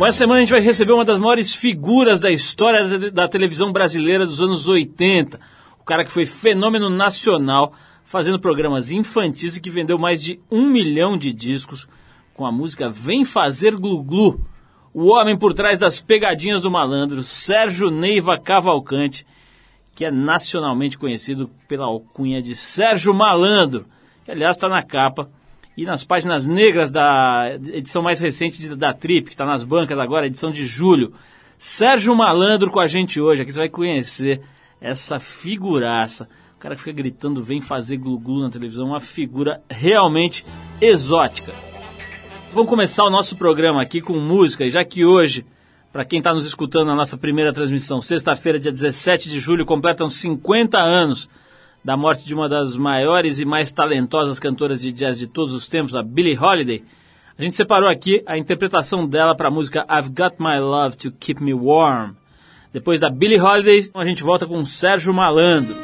Bom, essa semana a gente vai receber uma das maiores figuras da história da, televisão brasileira dos anos 80. O cara que foi fenômeno nacional, fazendo programas infantis e que vendeu mais de um milhão de discos com a música Vem Fazer Glu Glu. O homem por trás das pegadinhas do malandro, Sérgio Neiva Cavalcante, que é nacionalmente conhecido pela alcunha de Sérgio Malandro, que aliás está na capa e nas páginas negras da edição mais recente da Trip, que está nas bancas agora, edição de julho. Sérgio Malandro com a gente hoje. Aqui você vai conhecer essa figuraça. O cara que fica gritando, vem fazer glu-glu na televisão, uma figura realmente exótica. Vamos começar o nosso programa aqui com música, já que hoje, para quem está nos escutando na nossa primeira transmissão, sexta-feira, dia 17 de julho, completam 50 anos da morte de uma das maiores e mais talentosas cantoras de jazz de todos os tempos, a Billie Holiday, a gente separou aqui a interpretação dela para a música I've Got My Love to Keep Me Warm. Depois da Billie Holiday, a gente volta com Sérgio Malandro.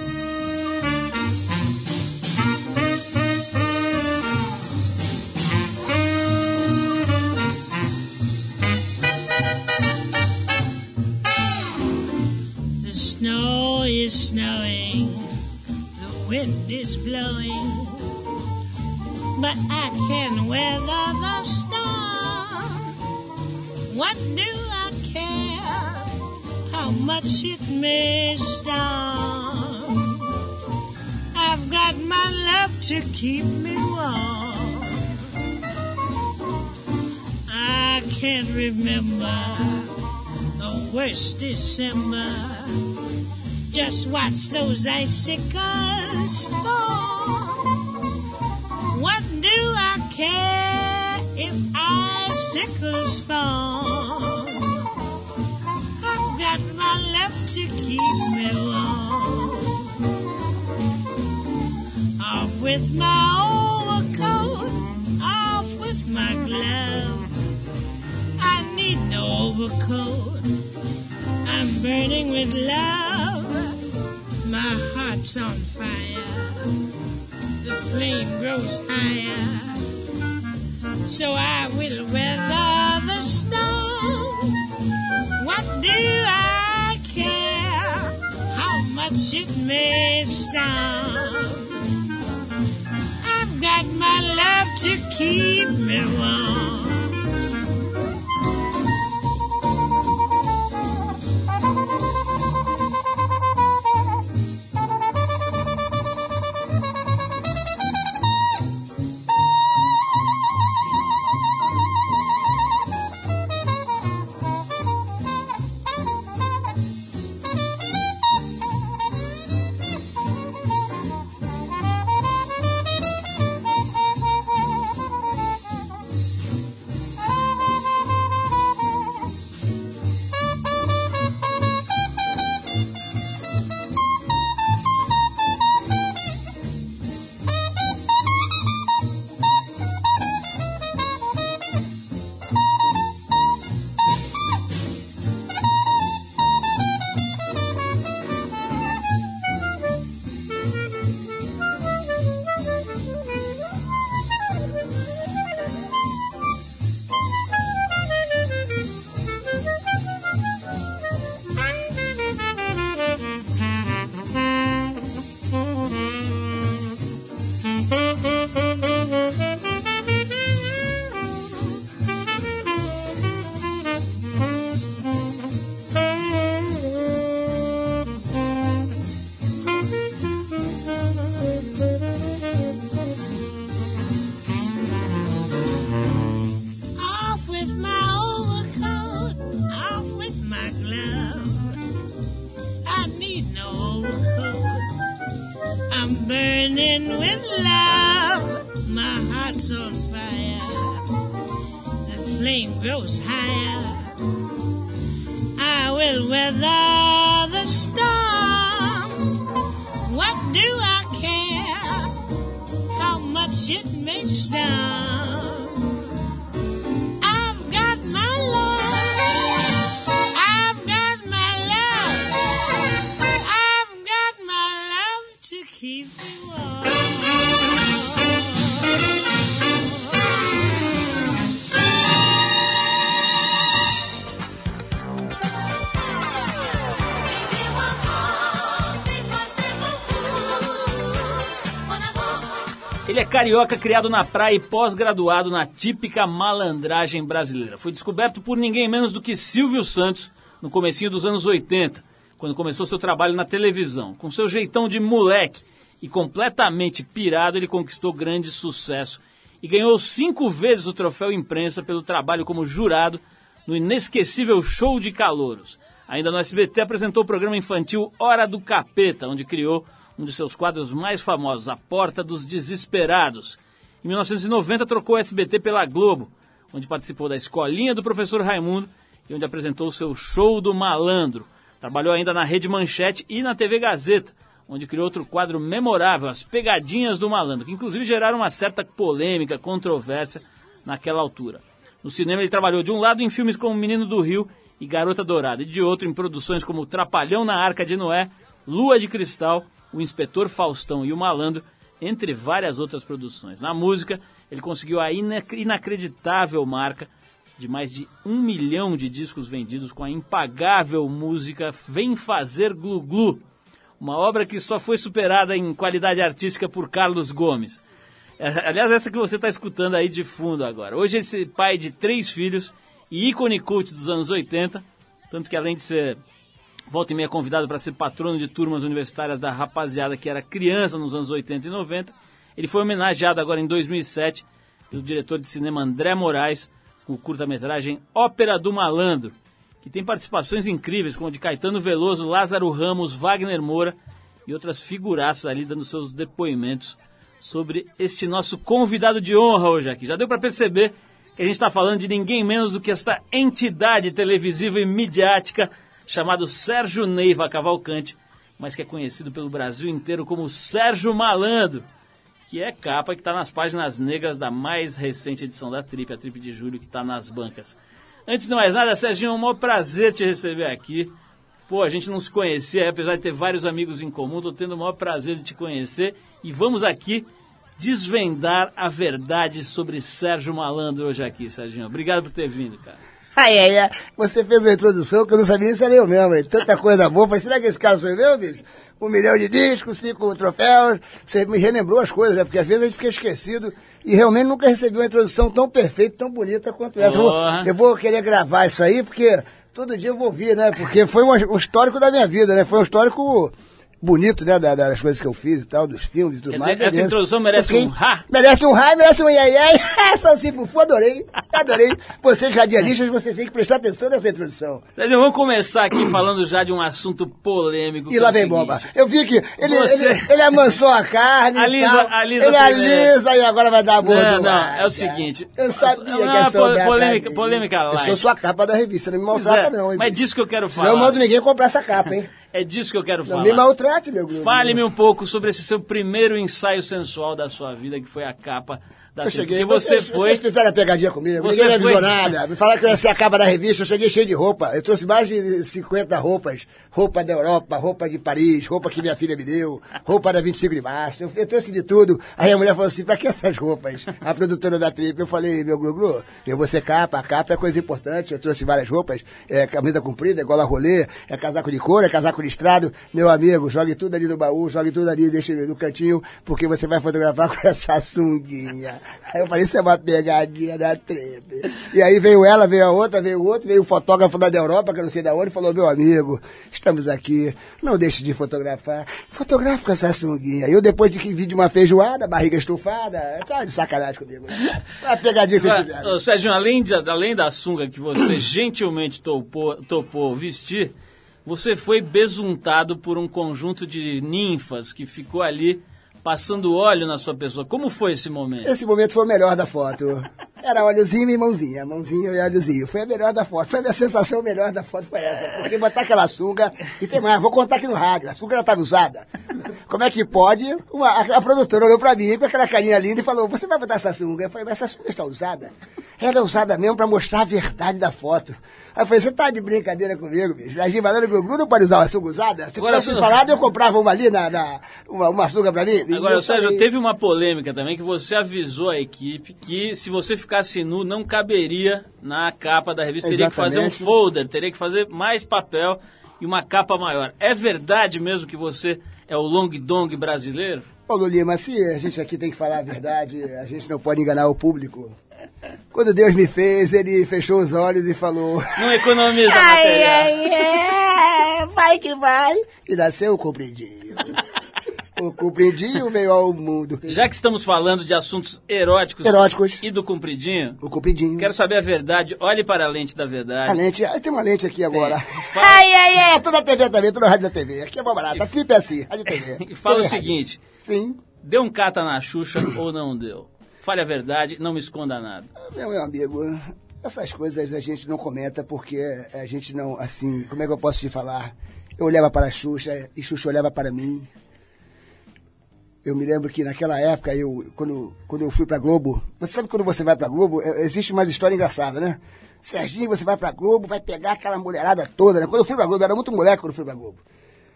Snowing wind is blowing, but I can weather the storm. What do I care how much it may storm? I've got my love to keep me warm. I can't remember the worst December just watch those icicles fall. What do I care if icicles fall? I've got my love to keep me warm. Off with my overcoat, off with my glove. I need no overcoat. I'm burning with love my heart's on fire. The flame grows higher. So I will weather the storm. What do I care how much it may storm? I've got my love to keep me warm. Carioca, criado na praia e pós-graduado na típica malandragem brasileira. Foi descoberto por ninguém menos do que Silvio Santos no comecinho dos anos 80, quando começou seu trabalho na televisão. Com seu jeitão de moleque e completamente pirado, ele conquistou grande sucesso e ganhou cinco vezes o troféu imprensa pelo trabalho como jurado no inesquecível Show de Calouros. Ainda no SBT apresentou o programa infantil Hora do Capeta, onde criou um de seus quadros mais famosos, A Porta dos Desesperados. Em 1990 trocou o SBT pela Globo, onde participou da Escolinha do Professor Raimundo e onde apresentou o seu Show do Malandro. Trabalhou ainda na Rede Manchete e na TV Gazeta, onde criou outro quadro memorável, As Pegadinhas do Malandro, que inclusive geraram uma certa polêmica, controvérsia naquela altura. No cinema ele trabalhou de um lado em filmes como Menino do Rio e Garota Dourada, e de outro em produções como Trapalhão na Arca de Noé, Lua de Cristal o Inspetor Faustão e o Malandro, entre várias outras produções. Na música, ele conseguiu a inacreditável marca de mais de um milhão de discos vendidos com a impagável música Vem Fazer Glu Glu, uma obra que só foi superada em qualidade artística por Carlos Gomes. É, aliás, essa que você está escutando aí de fundo agora. Hoje esse pai de três filhos e ícone cult dos anos 80, tanto que além de ser volta e meia convidado para ser patrono de turmas universitárias da rapaziada que era criança nos anos 80 e 90. Ele foi homenageado agora em 2007 pelo diretor de cinema André Moraes com o curta-metragem Ópera do Malandro, que tem participações incríveis como de Caetano Veloso, Lázaro Ramos, Wagner Moura e outras figuraças ali dando seus depoimentos sobre este nosso convidado de honra hoje aqui. Já deu para perceber que a gente está falando de ninguém menos do que esta entidade televisiva e midiática chamado Sérgio Neiva Cavalcante, mas que é conhecido pelo Brasil inteiro como Sérgio Malandro, que é capa que está nas páginas negras da mais recente edição da Trip, a Trip de julho, que está nas bancas. Antes de mais nada, Sérgio, é um maior prazer te receber aqui. Pô, a gente não se conhecia, apesar de ter vários amigos em comum, estou tendo o maior prazer de te conhecer. E vamos aqui desvendar a verdade sobre Sérgio Malandro hoje aqui, Sérgio. Obrigado por ter vindo, cara. Ai, ai, ai, você fez uma introdução que eu não sabia se era eu mesmo, hein? tanta coisa boa. Falei, será que esse cara sou eu, bicho? Um milhão de discos, cinco troféus. Você me relembrou as coisas, né? Porque às vezes a gente fica esquecido e realmente nunca recebi uma introdução tão perfeita, tão bonita quanto essa. Eu vou, eu vou querer gravar isso aí, porque todo dia eu vou ouvir, né? Porque foi um, um histórico da minha vida, né? Foi um histórico bonito, né, das coisas que eu fiz e tal, dos filmes e tudo Quer mais. Dizer, essa introdução merece um ha? Merece um ha, merece um iai iai. Essa Fufu, adorei, adorei. Vocês radialistas, vocês têm que prestar atenção nessa introdução. Sérgio, vamos começar aqui falando já de um assunto polêmico. E lá é vem bomba. Eu vi que ele, Você... ele, ele, amansou a carne alisa, alisa Ele alisa e agora vai dar a boa Não, não, é o seguinte. Eu sabia não, que essa pol polêmica, polêmica light. Eu sou sua capa da revista, não me maltrata não. Hein, mas disso que eu quero falar. Não mando ninguém comprar essa capa, hein. É disso que eu quero falar. Não me maltrate, meu grupo. Fale-me um pouco sobre esse seu primeiro ensaio sensual da sua vida, que foi a capa da eu cheguei, você vocês, foi. Vocês fizeram a pegadinha comigo, você ninguém me foi... avisou nada. Me falaram que eu ia ser a capa da revista, eu cheguei cheio de roupa. Eu trouxe mais de 50 roupas. Roupa da Europa, roupa de Paris, roupa que minha filha me deu, roupa da 25 de março. Eu, eu trouxe de tudo. Aí a mulher falou assim: pra que essas roupas? A produtora da Trip. Eu falei: meu Glu eu vou ser capa, a capa é coisa importante. Eu trouxe várias roupas, é camisa comprida, é gola rolê, é casaco de couro, é casaco listrado. Meu amigo, jogue tudo ali no baú, jogue tudo ali, deixa no cantinho, porque você vai fotografar com essa sunguinha. Aí eu falei: isso é uma pegadinha da Trip. E aí veio ela, veio a outra, veio o outro, veio o fotógrafo da Europa, que eu não sei da onde, falou: meu amigo, estamos aqui, não deixe de fotografar. Fotografa com essa sunguinha. Eu, depois de que vi de uma feijoada, barriga estufada, tá de sacanagem comigo. Né? Uma pegadinha que vocês fizeram. Sérgio, além, de, além da sunga que você gentilmente topou, topou vestir, você foi besuntado por um conjunto de ninfas que ficou ali passando óleo na sua pessoa. Como foi esse momento? Esse momento foi o melhor da foto. Era óleozinho e mãozinha, mãozinho e óleozinho. Foi a melhor da foto. Foi a minha sensação melhor da foto foi essa. Porque botar aquela sunga, e tem mais, vou contar aqui no rádio, a sunga já estava usada. Como é que pode? Uma, a, a, produtora olhou pra mim com aquela carinha linda e falou, você vai botar essa sunga? Eu falei, mas essa sunga está usada? Ela é usada mesmo para mostrar a verdade da foto. Aí eu falei, você tá de brincadeira comigo, bicho? A Givalana Gugu não pode usar uma sunga usada? Se Agora, tivesse falado, eu comprava uma ali, na, na uma, uma sunga pra mim. Agora, Sérgio, falei... teve uma polêmica também que você avisou a equipe que se você ficasse nu, não caberia na capa da revista. Teria Exatamente. que fazer um folder, teria que fazer mais papel e uma capa maior. É verdade mesmo que você é o long dong brasileiro? Paulo Lima, se a gente aqui tem que falar a verdade, a gente não pode enganar o público. Quando Deus me fez, ele fechou os olhos e falou: Não economiza Ai, material. ai, é, vai que vai. E nasceu o compridinho. O compridinho veio ao mundo. Já que estamos falando de assuntos eróticos Eróticos. e do compridinho, O compridinho. quero saber a verdade. Olhe para a lente da A verdade. lente, ai, tem uma lente aqui agora. Fala- Ai, ai, ai, tô na TV também, tô na rádio da TV. Aqui é bom barato, a trip é assim, rádio e TV. E fala o TV, rádio. seguinte: Sim, deu um cata na Xuxa ou não deu? Fale a verdade, não me esconda nada. meu, meu amigo, essas coisas a gente não comenta porque a gente não, assim, como é que eu posso te falar? Eu olhava para a Xuxa e Xuxa olhava para mim. Eu me lembro que naquela época, eu, quando, quando eu fui pra Globo, você sabe que quando você vai pra Globo, é, existe uma história engraçada, né? Serginho, você vai pra Globo, vai pegar aquela mulherada toda, né? Quando eu fui pra Globo, eu era muito moleque quando eu fui pra Globo.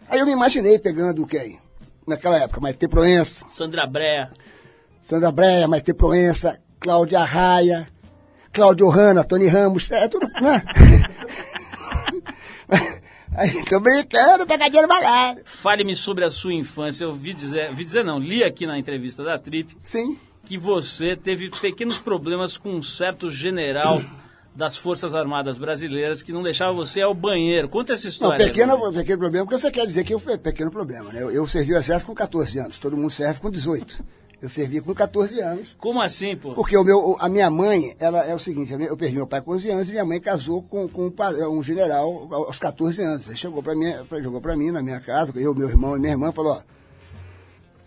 Aí eu me imaginei pegando quem? Naquela época, Maite Proença, Sandra Brea, Sandra Breia, Maite Proença, Cláudia Raia, Cláudio Hanna, Tony Ramos, é tudo, né? Aí, tô brincando, pegadinha balado. fale-me sobre a sua infância. Eu ouvi dizer, ouvi dizer não, li aqui na entrevista da Trip Sim. que você teve pequenos problemas com um certo general das Forças Armadas Brasileiras que não deixava você ir ao banheiro. Conta essa Não, história. pequeno, Gabriel. pequeno problema, porque você quer dizer que eu fui pequeno problema, né? Eu, eu servi o exército com 14 anos, todo mundo serve com 18. Eu servi com 14 anos, Como assim, pô? porque o meu, a minha mãe, ela é o seguinte, eu perdi meu pai com 11 anos e minha mãe casou com, com um, pa- um general aos 14 anos. Ele chegou para mim, jogou para mim na minha casa, eu, meu irmão e minha irmã, falou, ó,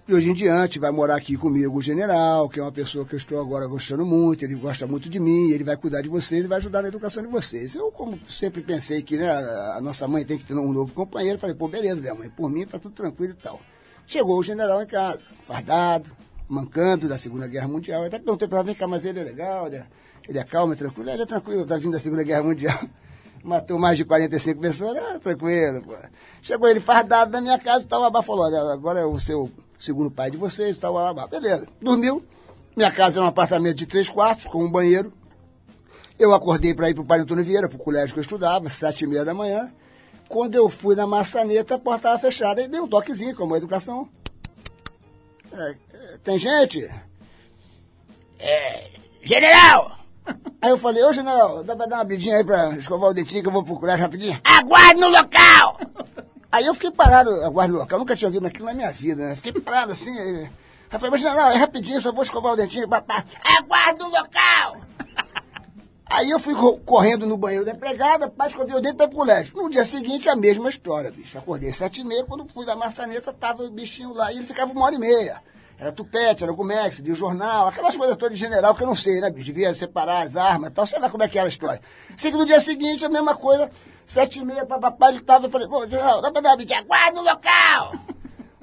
de hoje em diante vai morar aqui comigo o general, que é uma pessoa que eu estou agora gostando muito, ele gosta muito de mim, ele vai cuidar de vocês e vai ajudar na educação de vocês. Eu, como sempre pensei que né, a nossa mãe tem que ter um novo companheiro, falei, pô, beleza, minha mãe, por mim tá tudo tranquilo e tal. Chegou o general em casa, fardado, mancando da Segunda Guerra Mundial. Eu até perguntei para ela, vem cá, mas ele é legal, ele é, ele é calmo, é tranquilo? Ele é tranquilo, tá vindo da Segunda Guerra Mundial. Matou mais de 45 pessoas, ah, tranquilo, pô. Chegou ele fardado na minha casa e tal, o falou, olha, agora é o seu segundo pai de vocês tal, Abá. Beleza, dormiu. Minha casa era um apartamento de três quartos, com um banheiro. Eu acordei para ir para o Pai Antônio Vieira, para o colégio que eu estudava, sete e meia da manhã. Quando eu fui na maçaneta, a porta estava fechada. E dei um toquezinho, como a educação. É, é, tem gente? É, general! Aí eu falei, ô general, dá pra dar uma bidinha aí pra escovar o dentinho que eu vou pro colégio rapidinho? Aguarde no local! Aí eu fiquei parado, aguarde no local, nunca tinha ouvido aquilo na minha vida, né? Fiquei parado assim, aí, eu falei, mas general, é rapidinho, só vou escovar o dentinho, papá. Aguarde no local! Aí eu fui co- correndo no banheiro da empregada, para escover o dente para o colégio. No dia seguinte, a mesma história, bicho. Acordei sete e meia, quando fui da maçaneta, tava o bichinho lá, e ele ficava uma hora e meia. Era tupete, era gumex, de jornal, aquelas coisas todas de general que eu não sei, né? Devia separar as armas e tal, sei lá como é que era a história. Sei que no dia seguinte, a mesma coisa, sete e meia, papapá, ele tava, eu falei, pô, general, dá pra dar uma? Aguarda no local!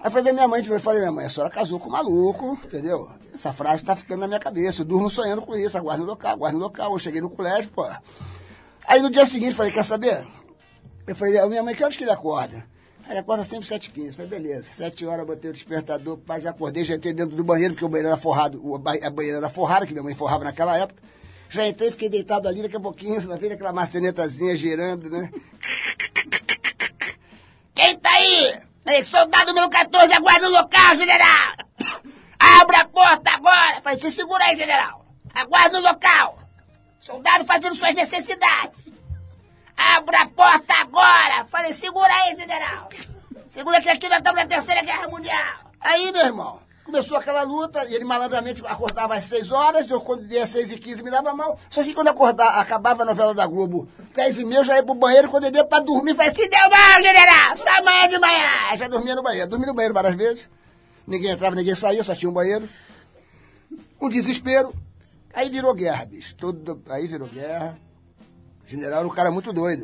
Aí foi ver minha mãe, eu falei, minha mãe, a senhora casou com um maluco, entendeu? Essa frase tá ficando na minha cabeça, eu durmo sonhando com isso, aguarde no local, aguarde no local, eu cheguei no colégio, pô. Aí no dia seguinte, falei, quer saber? Eu falei, "A minha mãe, que horas que ele acorda? Aí acorda sempre 7h15, falei, beleza, 7 horas, botei o despertador, pai, já acordei, já entrei dentro do banheiro, porque o banheiro era forrado, a banheira era forrada, que minha mãe forrava naquela época. Já entrei, fiquei deitado ali, daqui a pouquinho, só veio aquela maçanetazinha girando, né? Quem tá aí? Ei, soldado número 14, aguarda o local, general! Abra a porta agora! Falei, se segura aí, general! Aguarda o local! Soldado fazendo suas necessidades! Abra a porta agora! Falei, segura aí, general! Segura que aqui nós estamos na Terceira Guerra Mundial! Aí, meu irmão, começou aquela luta, e ele malandramente acordava às 6 horas, eu quando dei às 6 e 15 me dava mal. Só assim quando acordar, acabava a novela da Globo, 10 e meia, eu já ia pro banheiro, quando eu dei pra dormir, falei, se deu mal, general! Só amanhã de manhã! Já dormia no banheiro, dormi no banheiro várias vezes. Ninguém entrava, ninguém saía, só tinha um banheiro. Um desespero. Aí virou guerra, bicho. Tudo, aí virou guerra. O general era um cara muito doido.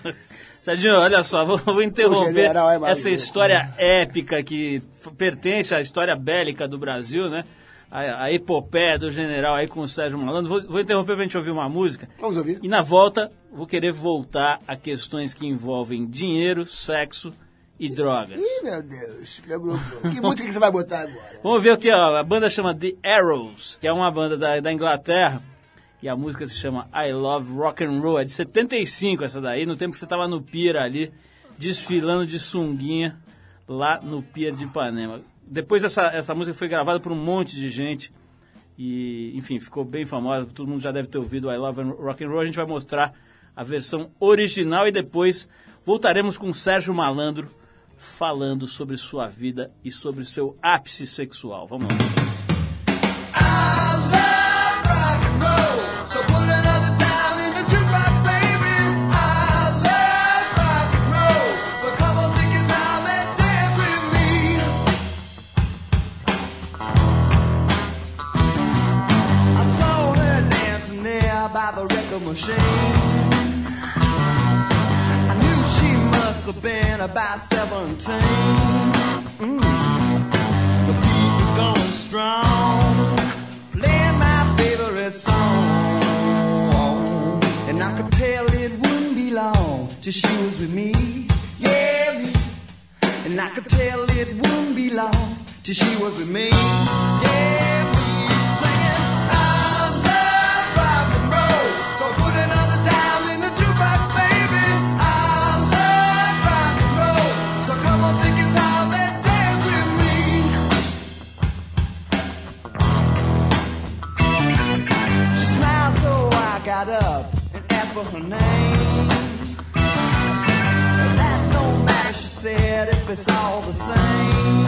Serginho, olha só, vou, vou interromper general é essa história épica que pertence à história bélica do Brasil, né? A, a epopeia do general aí com o Sérgio Malandro. Vou, vou interromper pra gente ouvir uma música. Vamos ouvir? E na volta, vou querer voltar a questões que envolvem dinheiro, sexo e drogas. Ih, meu Deus. Meu grupo. Que música que você vai botar agora? Vamos ver o que ó, a banda chama The Arrows, que é uma banda da, da Inglaterra. E a música se chama I Love Rock and Roll. É de 75 essa daí, no tempo que você tava no pier ali, desfilando de sunguinha lá no pier de Ipanema. depois essa, essa música foi gravada por um monte de gente e, enfim, ficou bem famosa. Todo mundo já deve ter ouvido I Love Rock and Roll. A gente vai mostrar a versão original e depois voltaremos com Sérgio Malandro falando sobre sua vida e sobre seu ápice sexual. Vamos lá. 17. Mm. The beat was going strong playing my favorite song. And I could tell it wouldn't be long till she was with me. Yeah. And I could tell it wouldn't be long till she was with me. Yeah, for her name. That don't matter, she said, if it's all the same.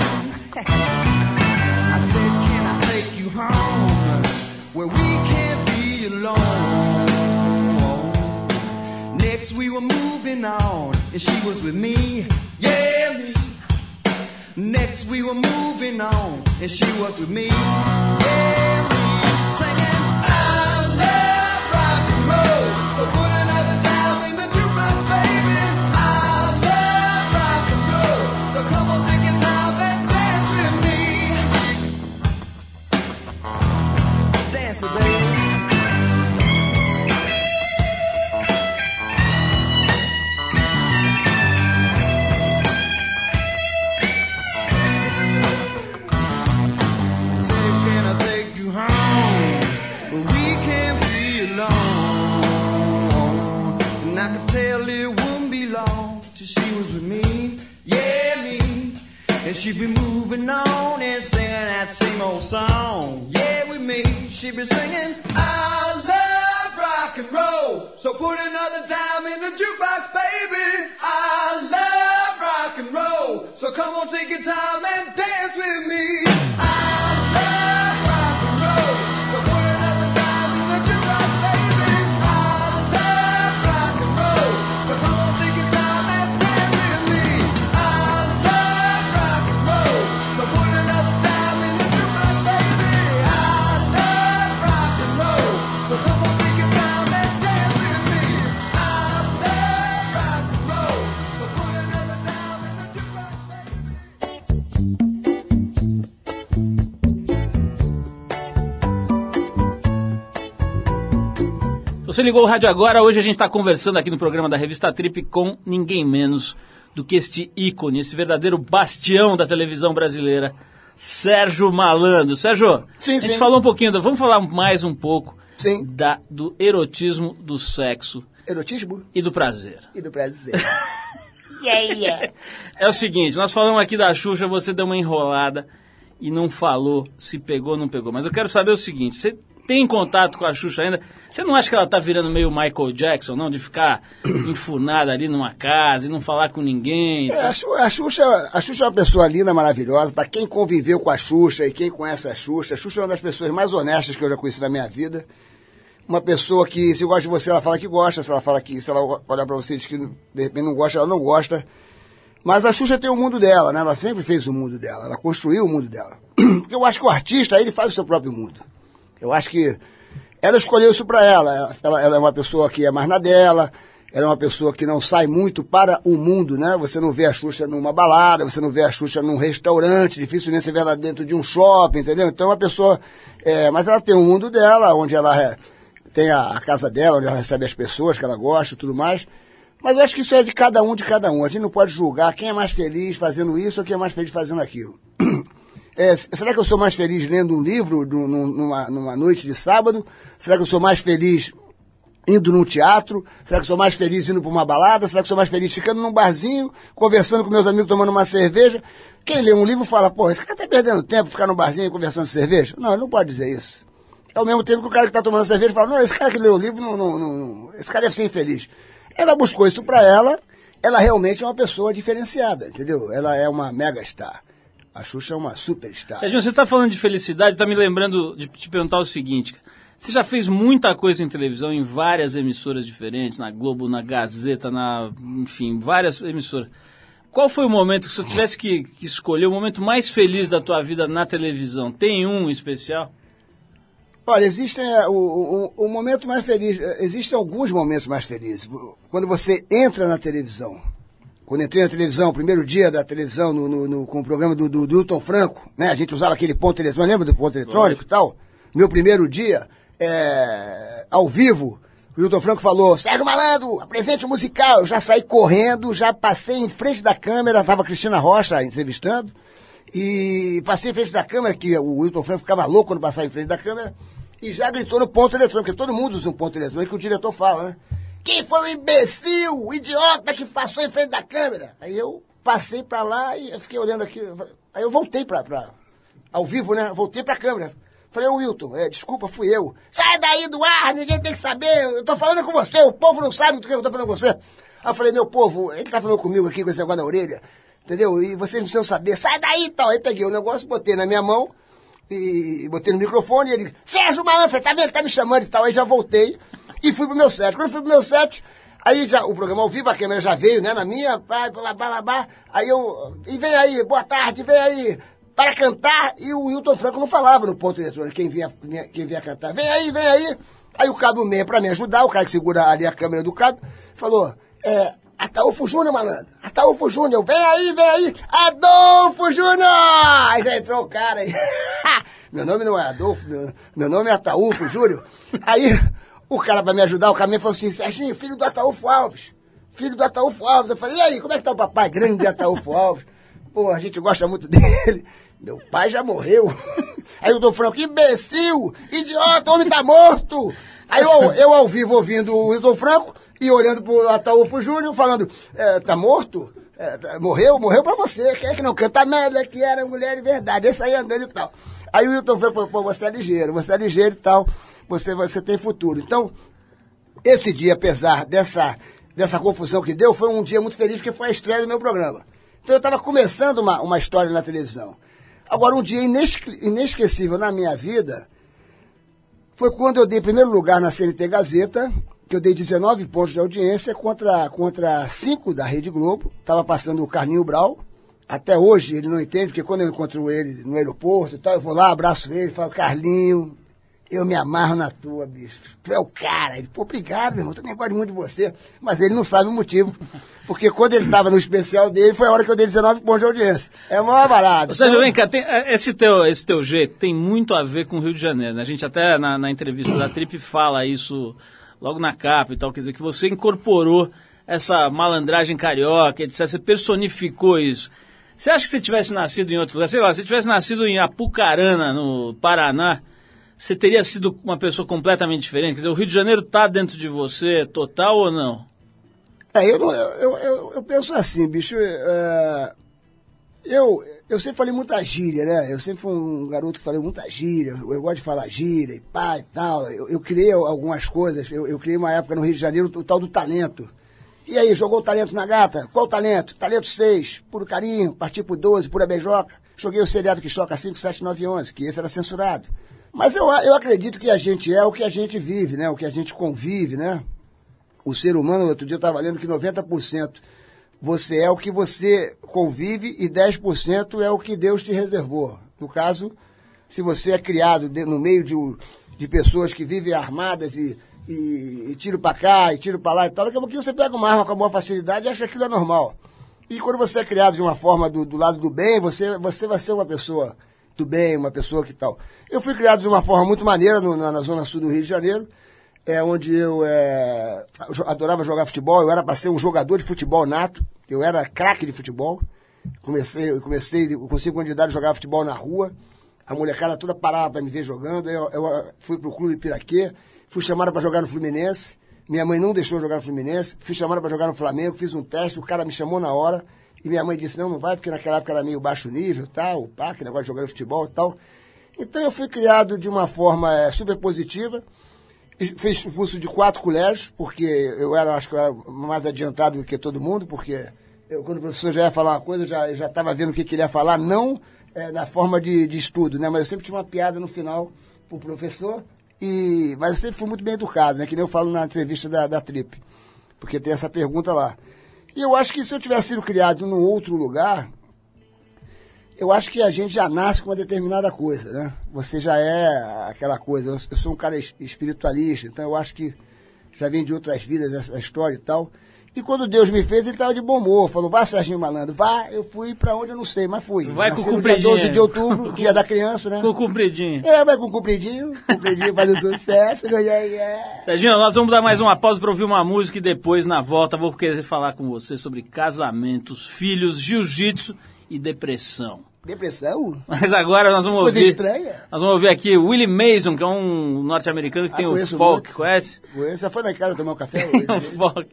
I said, Can I take you home where we can't be alone? Next, we were moving on, and she was with me. Yeah, me. Next we were moving on, and she was with me. Yeah, roll. So be singing, I love rock and roll. So put another dime in the jukebox, baby. I love rock and roll. So come on, take your time and dance with me. Você ligou o rádio agora, hoje a gente está conversando aqui no programa da Revista Trip com ninguém menos do que este ícone, esse verdadeiro bastião da televisão brasileira, Sérgio Malandro. Sérgio, Sim, a gente sim. falou um pouquinho, vamos falar mais um pouco Sim. da, do erotismo do sexo Erotismo e do prazer. e do prazer. yeah, yeah. É o seguinte, nós falamos aqui da Xuxa, você deu uma enrolada e não falou se pegou ou não pegou. Mas eu quero saber o seguinte, você tem contato com a Xuxa ainda? Você não acha que ela tá virando meio Michael Jackson, não? De ficar enfunada ali numa casa e não falar com ninguém? É, a, Xu- a Xuxa, a Xuxa é uma pessoa linda, maravilhosa. Para quem conviveu com a Xuxa e quem conhece a Xuxa, a Xuxa é uma das pessoas mais honestas que eu já conheci na minha vida. Uma pessoa que, se gosta de você, ela fala que gosta. Se ela fala que, se ela olhar pra você e diz que de repente não gosta, ela não gosta. Mas a Xuxa tem o mundo dela, né? Ela sempre fez o mundo dela. Ela construiu o mundo dela. Porque eu acho que o artista, ele faz o seu próprio mundo. Eu acho que ela escolheu isso para ela. Ela, ela. é uma pessoa que é mais na dela. Ela é uma pessoa que não sai muito para o mundo, né? Você não vê a Xuxa numa balada, você não vê a Xuxa num restaurante, dificilmente você vê ela dentro de um shopping, entendeu? Então é uma pessoa. é, mas ela tem o mundo dela, onde ela é, tem a, a casa dela, onde ela recebe as pessoas que ela gosta e tudo mais. Mas eu acho que isso é de cada um, de cada um. A gente não pode julgar quem é mais feliz fazendo isso ou quem é mais feliz fazendo aquilo. É, será que eu sou mais feliz lendo um livro do- num- numa, numa noite de sábado? Será que eu sou mais feliz indo num teatro? Será que sou mais feliz indo para uma balada? Será que sou mais feliz ficando num barzinho, conversando com meus amigos, tomando uma cerveja? Quem lê um livro fala, pô, esse cara tá perdendo tempo ficar no barzinho conversando cerveja? Não, ele não pode dizer isso. Ao mesmo tempo que o cara que está tomando cerveja fala, não, esse cara que leu o livro, não, não, não, esse cara deve ser infeliz. Ela buscou isso para ela, ela realmente é uma pessoa diferenciada, entendeu? Ela é uma mega star. A Xuxa é uma superstar. Serginho, você está falando de felicidade, está me lembrando de te perguntar o seguinte. Você já fez muita coisa em televisão, em várias emissoras diferentes, na Globo, na Gazeta, na, enfim, várias emissoras. Qual foi o momento que se você tivesse que, que escolher o momento mais feliz da tua vida na televisão? Tem um especial? Olha, existem é, o, o, o, momento mais feliz, é, existem alguns momentos mais felizes. Quando você entra na televisão, quando entrei na televisão, primeiro dia da televisão, no, no, no com o programa do, do, do Hilton Franco, né? A gente usava aquele ponto eletrônico, lembra do ponto eletrônico e tal? Meu primeiro dia, é, ao vivo, o Hilton Franco falou, Sérgio Malandro, apresente o musical. Eu já saí correndo, já passei em frente da câmera, estava a Cristina Rocha entrevistando, e passei em frente da câmera, que o Hilton Franco ficava louco quando passava em frente da câmera, e já gritou no ponto eletrônico, porque todo mundo usa um ponto eletrônico, que o diretor fala, né? Quem foi o imbecil, o idiota que passou em frente da câmera? Aí eu passei pra lá e eu fiquei olhando aqui. Aí eu voltei pra, pra ao vivo, né? Voltei pra câmera. Falei, ô Wilton, é, desculpa, fui eu. Sai daí do ar, ninguém tem que saber. Eu tô falando com você, o povo não sabe do que eu tô falando com você. Aí eu falei, meu povo, ele tá falando comigo aqui com esse negócio na orelha, entendeu? E vocês precisam saber, sai daí e tal. Aí peguei o negócio, botei na minha mão e botei no microfone e ele, Sérgio Malandro, tá vendo? Tá me chamando e tal. Aí já voltei e fui pro meu set. Quando eu fui pro meu set, aí já, o programa ao vivo, a câmera já veio, né, na minha, blá, blá, blá, blá, aí eu, e vem aí, boa tarde, vem aí, para cantar, e o Wilton Franco não falava no ponto eletrônico, quem vinha, quem vinha cantar, vem aí, vem aí, aí o Cabo Meia, para me ajudar, o cara que segura ali a câmera do cabo, falou, é, Ataúfo Júnior, malandro. Ataúfo Júnior, vem aí, vem aí. Adolfo Júnior! Aí já entrou o cara aí. meu nome não é Adolfo, meu, meu nome é Ataúfo Júnior. Aí o cara para me ajudar, o caminho falou assim, Serginho, filho do Ataúfo Alves. Filho do Ataúfo Alves. Eu falei, e aí, como é que tá o papai? Grande Ataúfo Alves. Pô, a gente gosta muito dele. Meu pai já morreu. Aí o Dom Franco, imbecil, idiota, homem tá morto. Aí eu, eu ao vivo ouvindo o Hilton Franco e olhando pro Ataúfo Júnior, falando, é, tá morto? É, tá, morreu? Morreu pra você. Quem é que não canta? Amélia, que era mulher de verdade. Esse aí andando e tal. Aí o Hilton Franco falou, pô, você é ligeiro, você é ligeiro e tal você, você tem futuro. Então, esse dia, apesar dessa, dessa confusão que deu, foi um dia muito feliz, porque foi a estreia do meu programa. Então eu estava começando uma, uma história na televisão. Agora, um dia inesquecível na minha vida foi quando eu dei primeiro lugar na CNT Gazeta, que eu dei 19 pontos de audiência contra, contra 5 da Rede Globo. Estava passando o Carlinho Brau. Até hoje ele não entende, porque quando eu encontro ele no aeroporto e tal, eu vou lá, abraço ele, falo, Carlinho, eu me amarro na tua, bicho. Tu é o cara. Ele, pô, obrigado, meu irmão. Eu também gosto muito de você. Mas ele não sabe o motivo. Porque quando ele estava no especial dele, foi a hora que eu dei 19 pontos de audiência. É uma barata. Ou seja, então... vem cá, tem, é, esse, teu, esse teu jeito tem muito a ver com o Rio de Janeiro. Né? A gente até na, na entrevista da Trip fala isso logo na capa e tal. Quer dizer, que você incorporou essa malandragem carioca, etc. Você personificou isso. Você acha que se tivesse nascido em outro lugar, sei lá, se tivesse nascido em Apucarana, no Paraná, você teria sido uma pessoa completamente diferente? Quer dizer, o Rio de Janeiro está dentro de você, total ou não? É, eu, eu, eu, eu penso assim, bicho. É, eu, eu sempre falei muita gíria, né? Eu sempre fui um garoto que falei muita gíria. Eu, eu gosto de falar gíria e pá e tal. Eu, eu criei algumas coisas. Eu, eu criei uma época no Rio de Janeiro o tal do talento. E aí, jogou o talento na gata? Qual o talento? Talento 6, puro carinho, partir por 12, pura beijoca. Joguei o seriado que choca 5, 7, 9 11, que esse era censurado. Mas eu, eu acredito que a gente é o que a gente vive, né? O que a gente convive, né? O ser humano, outro dia eu estava lendo que 90% você é o que você convive e 10% é o que Deus te reservou. No caso, se você é criado no meio de, de pessoas que vivem armadas e, e, e tiro para cá e tiro para lá e tal, daqui a pouquinho você pega uma arma com a maior facilidade e acha que aquilo é normal. E quando você é criado de uma forma do, do lado do bem, você, você vai ser uma pessoa do bem, uma pessoa que tal. Eu fui criado de uma forma muito maneira no, na, na, zona sul do Rio de Janeiro, é, onde eu é, adorava jogar futebol, eu era para ser um jogador de futebol nato, eu era craque de futebol. Comecei, eu comecei com 5 anos de jogar futebol na rua, a molecada toda parava para me ver jogando, eu, eu fui para o clube Piraquê, fui chamado para jogar no Fluminense, Minha mãe não deixou jogar no Fluminense. Fui chamado para jogar no Flamengo, fiz um teste, o cara me chamou na hora. E minha mãe disse, não, não vai, porque naquela época era meio baixo nível, tal, o parque, negócio de jogar futebol e tal. Então eu fui criado de uma forma é, super positiva. Fiz curso de quatro colégios, porque eu era, acho que eu era mais adiantado do que todo mundo, porque eu, quando o professor já ia falar uma coisa, eu já estava vendo o que queria falar, não é, na forma de, de estudo, né? Mas eu sempre tinha uma piada no final pro professor, e, mas eu sempre fui muito bem educado, né? Que nem eu falo na entrevista da, da Trip, porque tem essa pergunta lá. E eu acho que se eu tivesse sido criado num outro lugar, eu acho que a gente já nasce com uma determinada coisa, né? Você já é aquela coisa. Eu, sou um cara es- espiritualista, então eu acho que já vem de outras vidas essa história e tal. E quando Deus me fez, ele estava de bom humor. Falou, vá, Serginho Malandro, vá. Eu fui para onde eu não sei, mas fui. Vai Nasci com no dia compridinha. 12 de outubro, dia da criança, né? Com compridinho. É, vai com compridinho, compridinho fazendo sucesso, né? Yeah, yeah. Serginho, nós vamos dar mais uma pausa para ouvir uma música e depois, na volta, vou querer falar com você sobre casamentos, filhos, jiu-jitsu e depressão. Depressão? Mas agora nós vamos Coisa ouvir. estranha. Nós vamos ouvir aqui Willie Mason, que é um norte-americano que Ah, tem o conheço folk, muito. conhece? Você já foi na casa tomar um café? Tem o folk,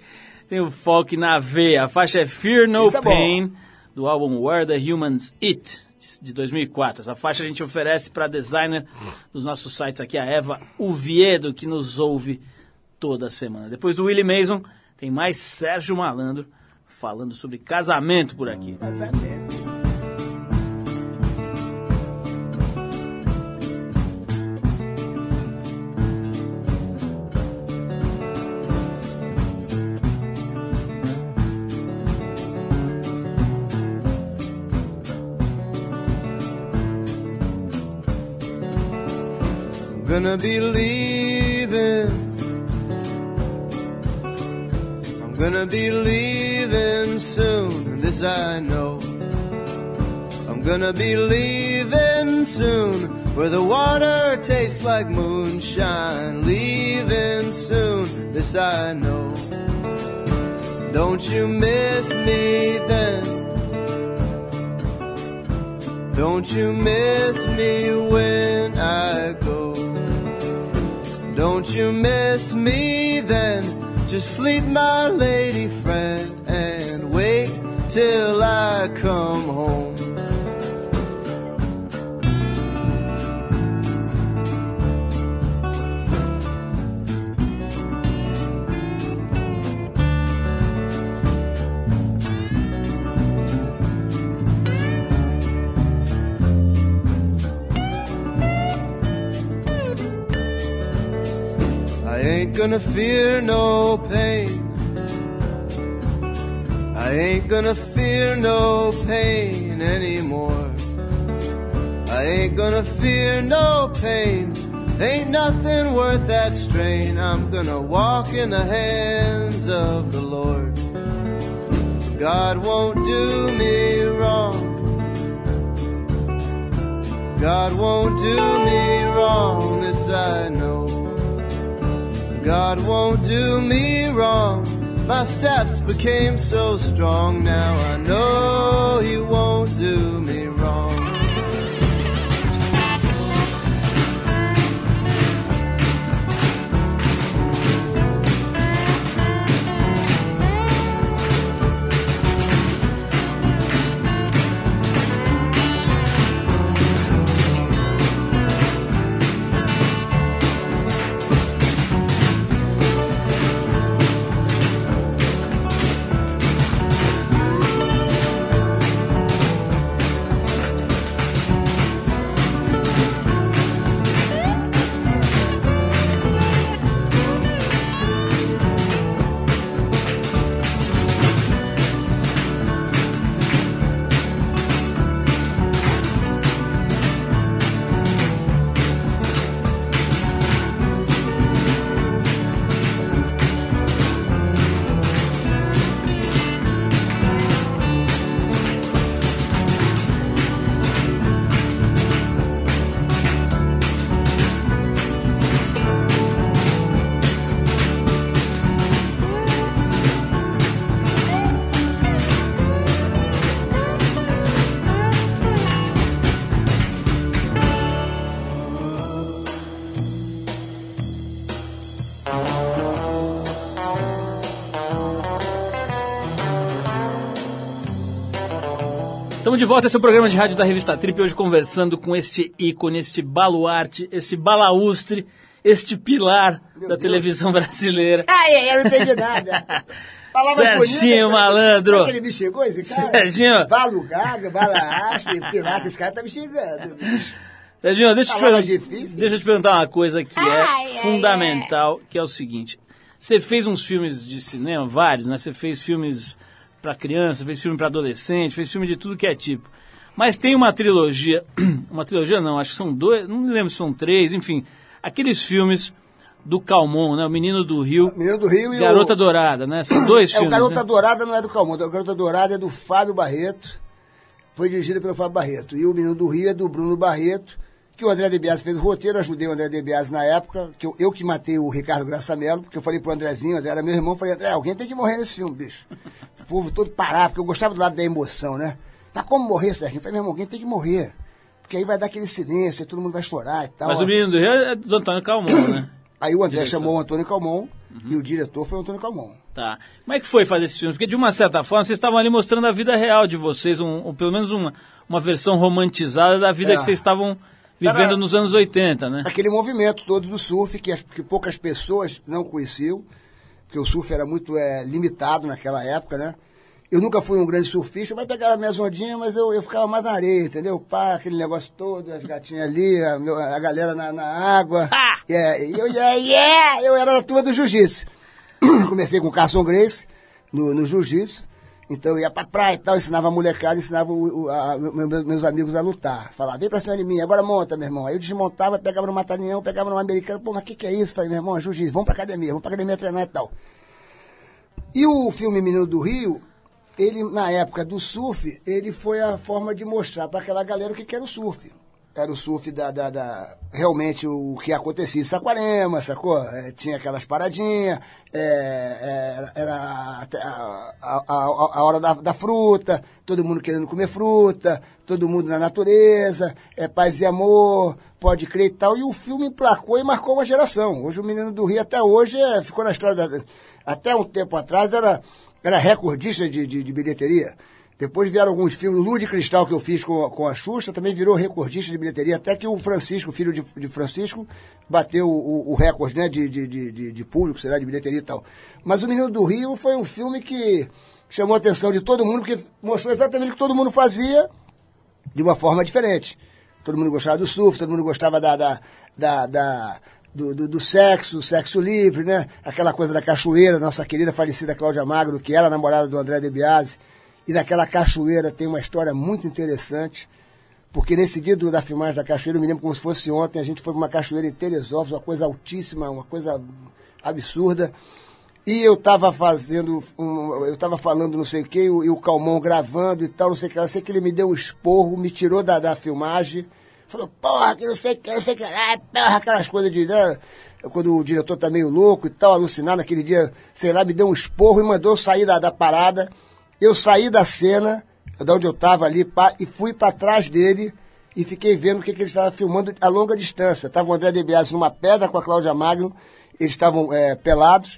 tem o folk na veia. A faixa é Fear No Isso é. Pain, do álbum Where the Humans Eat, de 2004. Essa faixa a gente oferece para designer dos nossos sites aqui, a Eva Uviedo, que nos ouve toda semana. Depois do Willie Mason, tem mais Sérgio Malandro falando sobre casamento por aqui. Casamento. Gonna be leaving. I'm gonna be leaving soon, this I know. I'm gonna be leaving soon, where the water tastes like moonshine. Leaving soon, this I know. Don't you miss me then? Don't you miss me when I? Don't you miss me then? Just sleep, my lady friend, and wait till I come home. Fear no pain. I ain't gonna fear no pain anymore. I ain't gonna fear no pain. Ain't nothing worth that strain. I'm gonna walk in the hands of the Lord. God won't do me wrong. God won't do me wrong, this I. God won't do me wrong. My steps became so strong, now I know He won't do me Estamos de volta, esse é o programa de rádio da revista Trip, hoje conversando com este ícone, este baluarte, este balaustre, este pilar Meu da Deus. televisão brasileira. Ai, ai, eu não entendi nada. Palavra Serginho bonita, Malandro. Será que ele me xingou, esse cara? Serginho. Pilar, esse cara tá me xingando. Serginho, deixa eu, te deixa eu te perguntar uma coisa que Ai, é ai, fundamental, que é o seguinte. Você fez uns filmes de cinema, vários, né? Você fez filmes pra criança, fez filme pra adolescente, fez filme de tudo que é tipo. Mas tem uma trilogia, uma trilogia não, acho que são dois, não me lembro se são três, enfim, aqueles filmes do Calmon, né? O Menino do Rio, Menino do Rio e Garota o... Dourada, né? São dois É, o filmes, Garota né? Dourada não é do Calmon, o Garota Dourada é do Fábio Barreto, foi dirigido pelo Fábio Barreto. E o Menino do Rio é do Bruno Barreto, que o André De Biasi fez o roteiro, ajudei o André De Biasi na época, que eu, eu que matei o Ricardo Graçamelo, porque eu falei pro Andrezinho, o André era meu irmão, falei, André, alguém tem que morrer nesse filme, bicho. O povo todo parar, porque eu gostava do lado da emoção, né? Mas como morrer, Serginho? Eu falei, meu irmão, alguém tem que morrer. Porque aí vai dar aquele silêncio, aí todo mundo vai chorar e tal. Mas o Menino do Rio é do Antônio Calmon, né? Aí o André Direção. chamou o Antônio Calmon, e o diretor foi o Antônio Calmon. Tá. Como é que foi fazer esse filme? Porque de uma certa forma vocês estavam ali mostrando a vida real de vocês, um, ou pelo menos uma, uma versão romantizada da vida É. que vocês estavam vivendo Era- nos anos 80, né? aquele movimento todo do surf que, as- que poucas pessoas não conheciam, porque o surf era muito é, limitado naquela época, né? Eu nunca fui um grande surfista, mas pegava minhas ondinhas, mas eu, eu ficava mais na areia, entendeu? Pá, aquele negócio todo, as gatinhas ali, a, meu- a galera na, na água. Ah! Yeah, e eu, yeah, yeah, eu era da turma do jiu-jitsu. Comecei com o Carson Grace no, no jiu-jitsu. Então eu ia pra praia e tal, ensinava a molecada, ensinava o- o- a- meu- meu- meus amigos a lutar. Falava, vem pra cima de mim, agora monta, meu irmão. Aí eu desmontava, pegava no matarinhão, pegava no americano, pô, mas o que, que é isso? Falei, meu irmão, é jiu-jitsu, vamos pra academia, vamos pra academia treinar e tal. E o filme Menino do Rio, ele, na época do surf, ele foi a forma de mostrar para aquela galera o que, que era o surf. Era o surf da, da, da- realmente o que acontecia em Saquarema, sacou? É, tinha aquelas paradinhas, é, é, era a, a, a- a hora da, da fruta, todo mundo querendo comer fruta, todo mundo na natureza, é, paz e amor, pode crer e tal. E o filme emplacou e marcou uma geração. Hoje o Menino do Rio até hoje é, ficou na história da, até um tempo atrás era, era recordista de, de, de bilheteria. Depois vieram alguns filmes, o Lu de Cristal que eu fiz com, com a Xuxa, também virou recordista de bilheteria, até que o Francisco, filho de, de Francisco, bateu o, o recorde né, de, de, de, de, público, sei lá, de bilheteria e tal. Mas o Menino do Rio foi um filme que chamou a atenção de todo mundo, porque mostrou exatamente o que todo mundo fazia de uma forma diferente. Todo mundo gostava do surf, todo mundo gostava da, da, da, da- do, do, do sexo, sexo livre, né? Aquela coisa da cachoeira, nossa querida falecida Cláudia Magro, que era namorada do André De Biasi. E naquela cachoeira tem uma história muito interessante, porque nesse dia do- da filmagem da cachoeira, eu me lembro como se fosse ontem, a gente foi para uma cachoeira em Teresópolis, uma coisa altíssima, uma coisa absurda. E eu tava fazendo, um- eu tava falando não sei o que, e o, Calmon gravando e tal, não sei o que, eu sei que ele me deu um esporro, me tirou da, da filmagem, falou, porra, que não sei o que, não sei o que lá, porra, aquelas coisas de, né, quando o diretor tá meio louco e tal, alucinado, naquele dia, sei lá, me deu um esporro e mandou sair da, da parada, eu saí da cena, da onde eu tava ali, e fui para trás dele, e fiquei vendo o que, que ele estava filmando a longa distância. Tava o André De Biasi numa pedra com a Cláudia Magno, eles estavam é, pelados,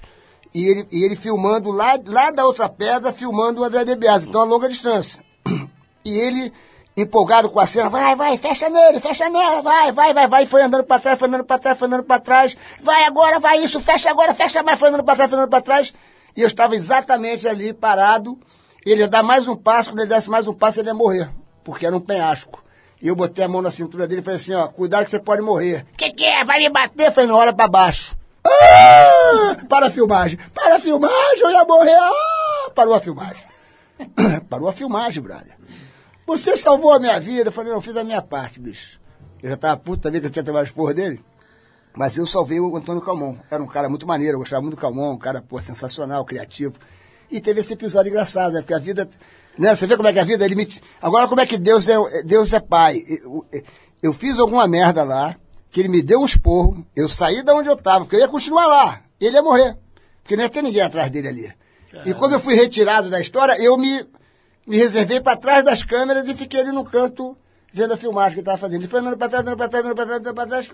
e ele, e ele filmando lá, lá da outra pedra, filmando o André De Biasi, então a longa distância. E ele, empolgado com a cena, vai, vai, fecha nele, fecha nela, vai, vai, vai, vai, e foi andando para trás, foi andando para trás, foi andando para trás, vai agora, vai isso, fecha agora, fecha mais, foi andando para trás, foi andando para trás, e eu estava exatamente ali parado, ele ia dar mais um passo, quando ele desse mais um passo, ele ia morrer, porque era um penhasco. E eu botei a mão na cintura dele e falei assim, ó, cuidado que você pode morrer. Que que é? Vai me bater? Eu falei, não, olha pra baixo. Ah! Para a filmagem, para a filmagem, eu ia morrer. Ah! Parou a filmagem. Parou a filmagem, brother. Você salvou a minha vida. Eu falei, não, eu fiz a minha parte, bicho. Eu já tava puta vida que eu tinha tomado porra dele. Mas eu salvei o Antônio Calmon. Era um cara muito maneiro, eu gostava muito do Calmon, um cara, pô, sensacional, criativo. E teve esse episódio engraçado, né? Porque a vida. Né? Você vê como é que a vida. Ele me... Agora, como é que Deus é, Deus é pai? Eu, eu fiz alguma merda lá, que ele me deu um esporro, eu saí da onde eu tava, porque eu ia continuar lá. Ele ia morrer. Porque não ia ter ninguém atrás dele ali. E quando eu fui retirado da história, eu me, me reservei para trás das câmeras e fiquei ali no canto vendo a filmagem que ele estava fazendo. Ele foi andando para trás, andando para trás, andando para trás, andando para trás.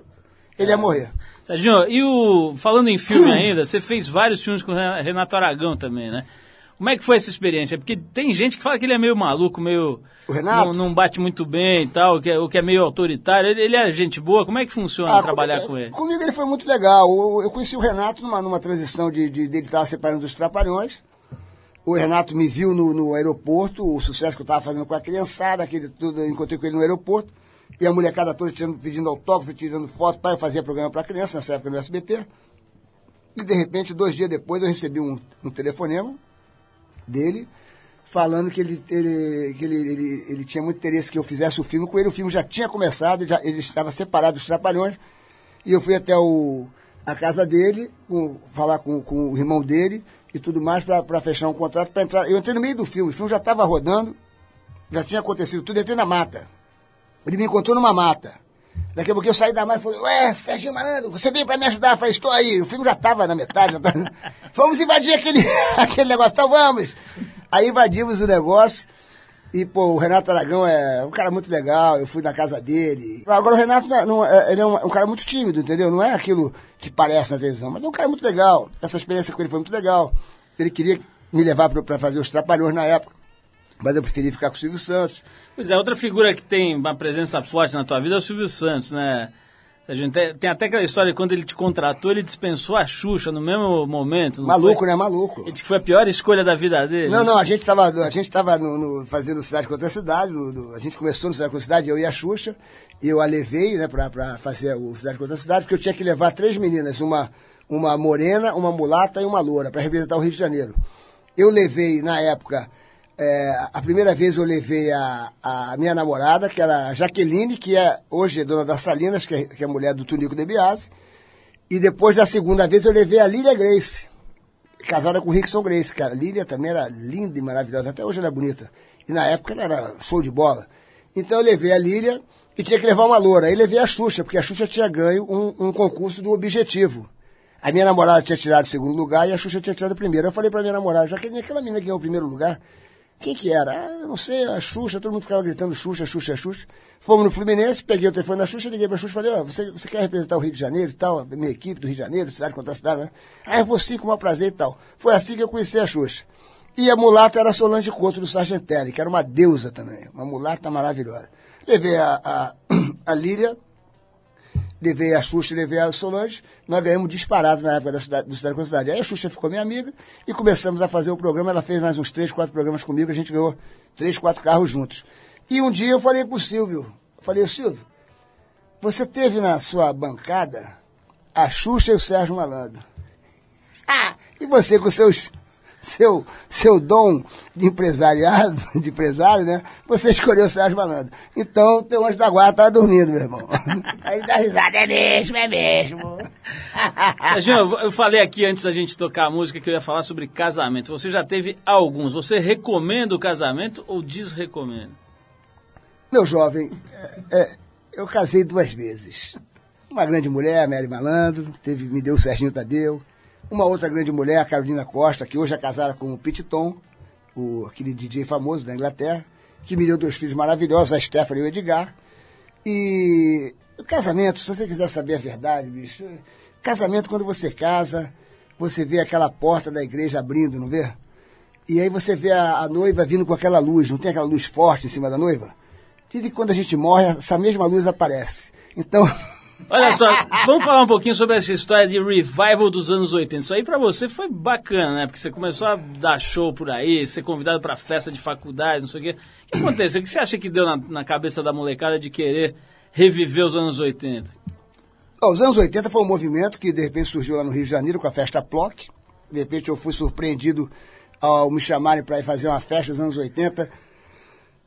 Ele ia morrer. Serginho, e o. Falando em filme ainda, você fez vários filmes com o Renato Aragão também, né? Como é que foi essa experiência? Porque tem gente que fala que ele é meio maluco, meio. O Renato? Não, não bate muito bem e tal, que é, o que é meio autoritário. Ele, ele é gente boa, como é que funciona Ah, trabalhar comigo, com ele? Comigo ele foi muito legal. Eu, eu conheci o Renato numa, numa transição de, de dele estar separando dos trapalhões. O Renato me viu no, no aeroporto, o sucesso que eu estava fazendo com a criançada, aquele tudo, eu encontrei com ele no aeroporto. E a molecada toda tirando, pedindo autógrafo, tirando foto, pai, eu fazia programa para criança nessa época no SBT. E de repente, dois dias depois, eu recebi um, um telefonema dele falando que, ele, ele, que ele, ele, ele tinha muito interesse que eu fizesse o filme com ele. O filme já tinha começado, já, ele estava separado dos Trapalhões. E eu fui até o, a casa dele, com- falar com, com o irmão dele e tudo mais, para fechar um contrato para entrar. Eu entrei no meio do filme, o filme já estava rodando, já tinha acontecido tudo, eu entrei na mata. Ele me encontrou numa mata. Daqui a pouco eu saí da mata e falei, ué, Serginho Malandro, você veio pra me ajudar? Eu falei, estou aí. O filme já estava na metade. Tava... vamos invadir aquele, aquele negócio. Então vamos. Aí invadimos o negócio. E, pô, o Renato Aragão é um cara muito legal. Eu fui na casa dele. Agora, o Renato, é- não é- ele é um, um cara muito tímido, entendeu? Não é aquilo que parece na televisão. Mas é um cara muito legal. Essa experiência com ele foi muito legal. Ele queria me levar pra fazer os Trapalhões na época. Mas eu preferi ficar com o Silvio Santos. Pois é, outra figura que tem uma presença forte na tua vida é o Silvio Santos, né? Sérgio, tem, tem até aquela história de quando ele te contratou, ele dispensou a Xuxa no mesmo momento. Maluco, foi? né? Maluco. Ele disse que foi a pior escolha da vida dele. Não, não, a gente estava a gente tava no, no- fazendo Cidade contra Cidade, no- no- a gente começou no Cidade contra Cidade, eu e a Xuxa, e eu a levei, né, pra, pra fazer o Cidade contra Cidade, porque eu tinha que levar três meninas, uma, uma morena, uma mulata e uma loura, para representar o Rio de Janeiro. Eu levei, na época, é, a primeira vez eu levei a, a minha namorada, que era a Jaqueline, que é hoje é dona das Salinas, que é, que é mulher do Tunico de Biase, e depois da segunda vez eu levei a Lília Grace, casada com o Rickson Grace, cara. Lília também era linda e maravilhosa, até hoje ela é bonita. E na época ela era show de bola. Então eu levei a Lília e tinha que levar uma loura. Aí levei a Xuxa, porque a Xuxa tinha ganho um, um concurso do Objetivo. A minha namorada tinha tirado o segundo lugar e a Xuxa tinha tirado o primeiro. Eu falei pra minha namorada, que aquela menina que ganhou o primeiro lugar, quem que era? Ah, não sei, a Xuxa, todo mundo ficava gritando Xuxa, Xuxa, Xuxa. Fomos no Fluminense, peguei o telefone da Xuxa, liguei pra Xuxa e falei, ó, você, você quer representar o Rio de Janeiro e tal, minha equipe do Rio de Janeiro, cidade contra cidade, né? Ah, eu vou sim, com o maior prazer e tal. Foi assim que eu conheci a Xuxa. E a mulata era Solange Couto do Sargentelli, que era uma deusa também, uma mulata maravilhosa. Levei a, a, a Líria, levei a Xuxa levei a Solange, nós ganhamos disparado na época da cidade, do Cidade com Cidade. Aí a Xuxa ficou minha amiga e começamos a fazer o programa. Ela fez mais uns três, quatro programas comigo, a gente ganhou três, quatro carros juntos. E um dia eu falei pro Silvio, falei, Silvio, você teve na sua bancada a Xuxa e o Sérgio Malandro. Ah, e você com seus seu, seu dom de empresariado, de empresário, né? Você escolheu o Sérgio Malandro. Então, o teu anjo da guarda tava dormindo, meu irmão. Aí ele dá risada, é mesmo, é mesmo. Serginho, eu- eu falei aqui antes da gente tocar a música que eu ia falar sobre casamento. Você já teve alguns. Você recomenda o casamento ou desrecomenda? Meu jovem, é, é, eu casei duas vezes. Uma grande mulher, Mary Malandro, teve, me deu o Serginho Tadeu. Uma outra grande mulher, a Carolina Costa, que hoje é casada com o Pete Tom, o, aquele DJ famoso da Inglaterra, que me deu dois filhos maravilhosos, a Stephanie e o Edgar. E o casamento, se você quiser saber a verdade, bicho, casamento quando você casa, você vê aquela porta da igreja abrindo, não vê? E aí você vê a, a noiva vindo com aquela luz, não tem aquela luz forte em cima da noiva? Dizem que quando a gente morre, essa mesma luz aparece. Então, Olha só, vamos falar um pouquinho sobre essa história de revival dos anos 80. Isso aí pra você foi bacana, né? Porque você começou a dar show por aí, ser convidado pra festa de faculdade, não sei o quê. O que aconteceu? O que você acha que deu na, na cabeça da molecada de querer reviver os anos 80? ó, os anos 80 foi um movimento que de repente surgiu lá no Rio de Janeiro com a festa Ploc. De repente eu fui surpreendido ao me chamarem para ir fazer uma festa dos anos 80.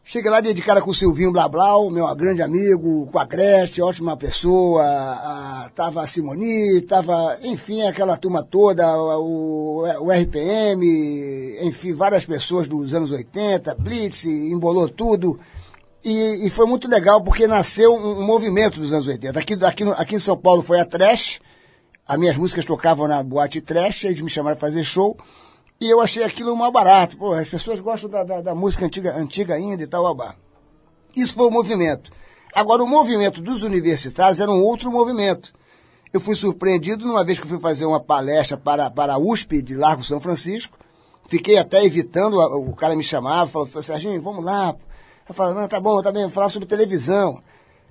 Cheguei lá dedicada com o Silvinho Blablau, meu grande amigo, com a Gretchen, ótima pessoa, a, tava a Simoni, tava, enfim, aquela turma toda, o, o RPM, enfim, várias pessoas dos anos 80, Blitz, embolou tudo. E, e foi muito legal porque nasceu um, um movimento dos anos 80. Aqui, aqui, aqui em São Paulo foi a Trash, as minhas músicas tocavam na boate Trash, eles me chamaram para fazer show. E eu achei aquilo mal barato. Pô, as pessoas gostam da, da, da música antiga, antiga ainda e tal, babá. Isso foi o movimento. Agora, o movimento dos universitários era um outro movimento. Eu fui surpreendido numa vez que fui fazer uma palestra para, para a USP de Largo São Francisco. Fiquei até evitando, o cara me chamava, falou, Serginho, vamos lá. Eu falava, não, tá bom, tá bem, falar sobre televisão.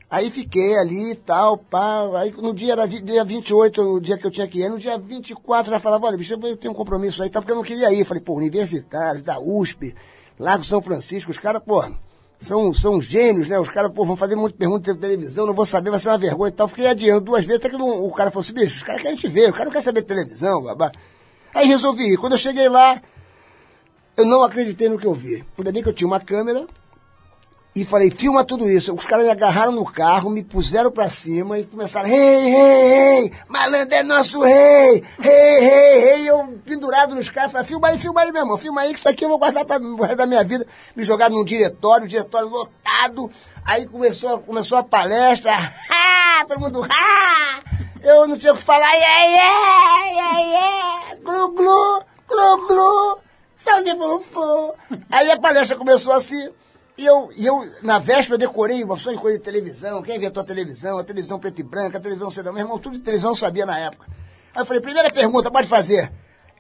Aí fiquei ali e tal, pá. Aí no dia era dia 28, o dia que eu tinha que ir. No dia 24 eu já falava, olha, bicho, eu tenho um compromisso aí, tá? Porque eu não queria ir. Falei, pô, universitários, da USP, Largo São Francisco, os caras, pô, são, são gênios, né? Os caras, pô, vão fazer muita pergunta de televisão, não vou saber, vai ser uma vergonha e tal. Fiquei adiando duas vezes, até que não- o cara falou assim, bicho, os caras querem te ver, o cara não quer saber de televisão, babá. Aí resolvi ir. Quando eu cheguei lá, eu não acreditei no que eu vi. Ainda bem que eu tinha uma câmera, e falei, filma tudo isso. Os caras me agarraram no carro, me puseram pra cima e começaram, rei, rei, rei, malandro é nosso rei, rei, rei, rei. Eu pendurado nos caras, falei, filma aí, filma aí, meu irmão, filma aí, que isso aqui eu vou guardar pra, pro resto da minha vida. Me jogaram num diretório, diretório lotado. Aí começou, começou a palestra, ah, todo mundo, ah, eu não tinha o que falar, yeah, yeah, yeah, yeah, glu, glu, glu, glu, salve, fofo. Aí a palestra começou assim. E eu, e eu, na véspera, eu decorei uma opção de coisa de televisão. Quem inventou a televisão? A televisão preto e branca, a televisão sedã. Meu irmão, tudo de televisão eu sabia na época. Aí eu falei, primeira pergunta, pode fazer.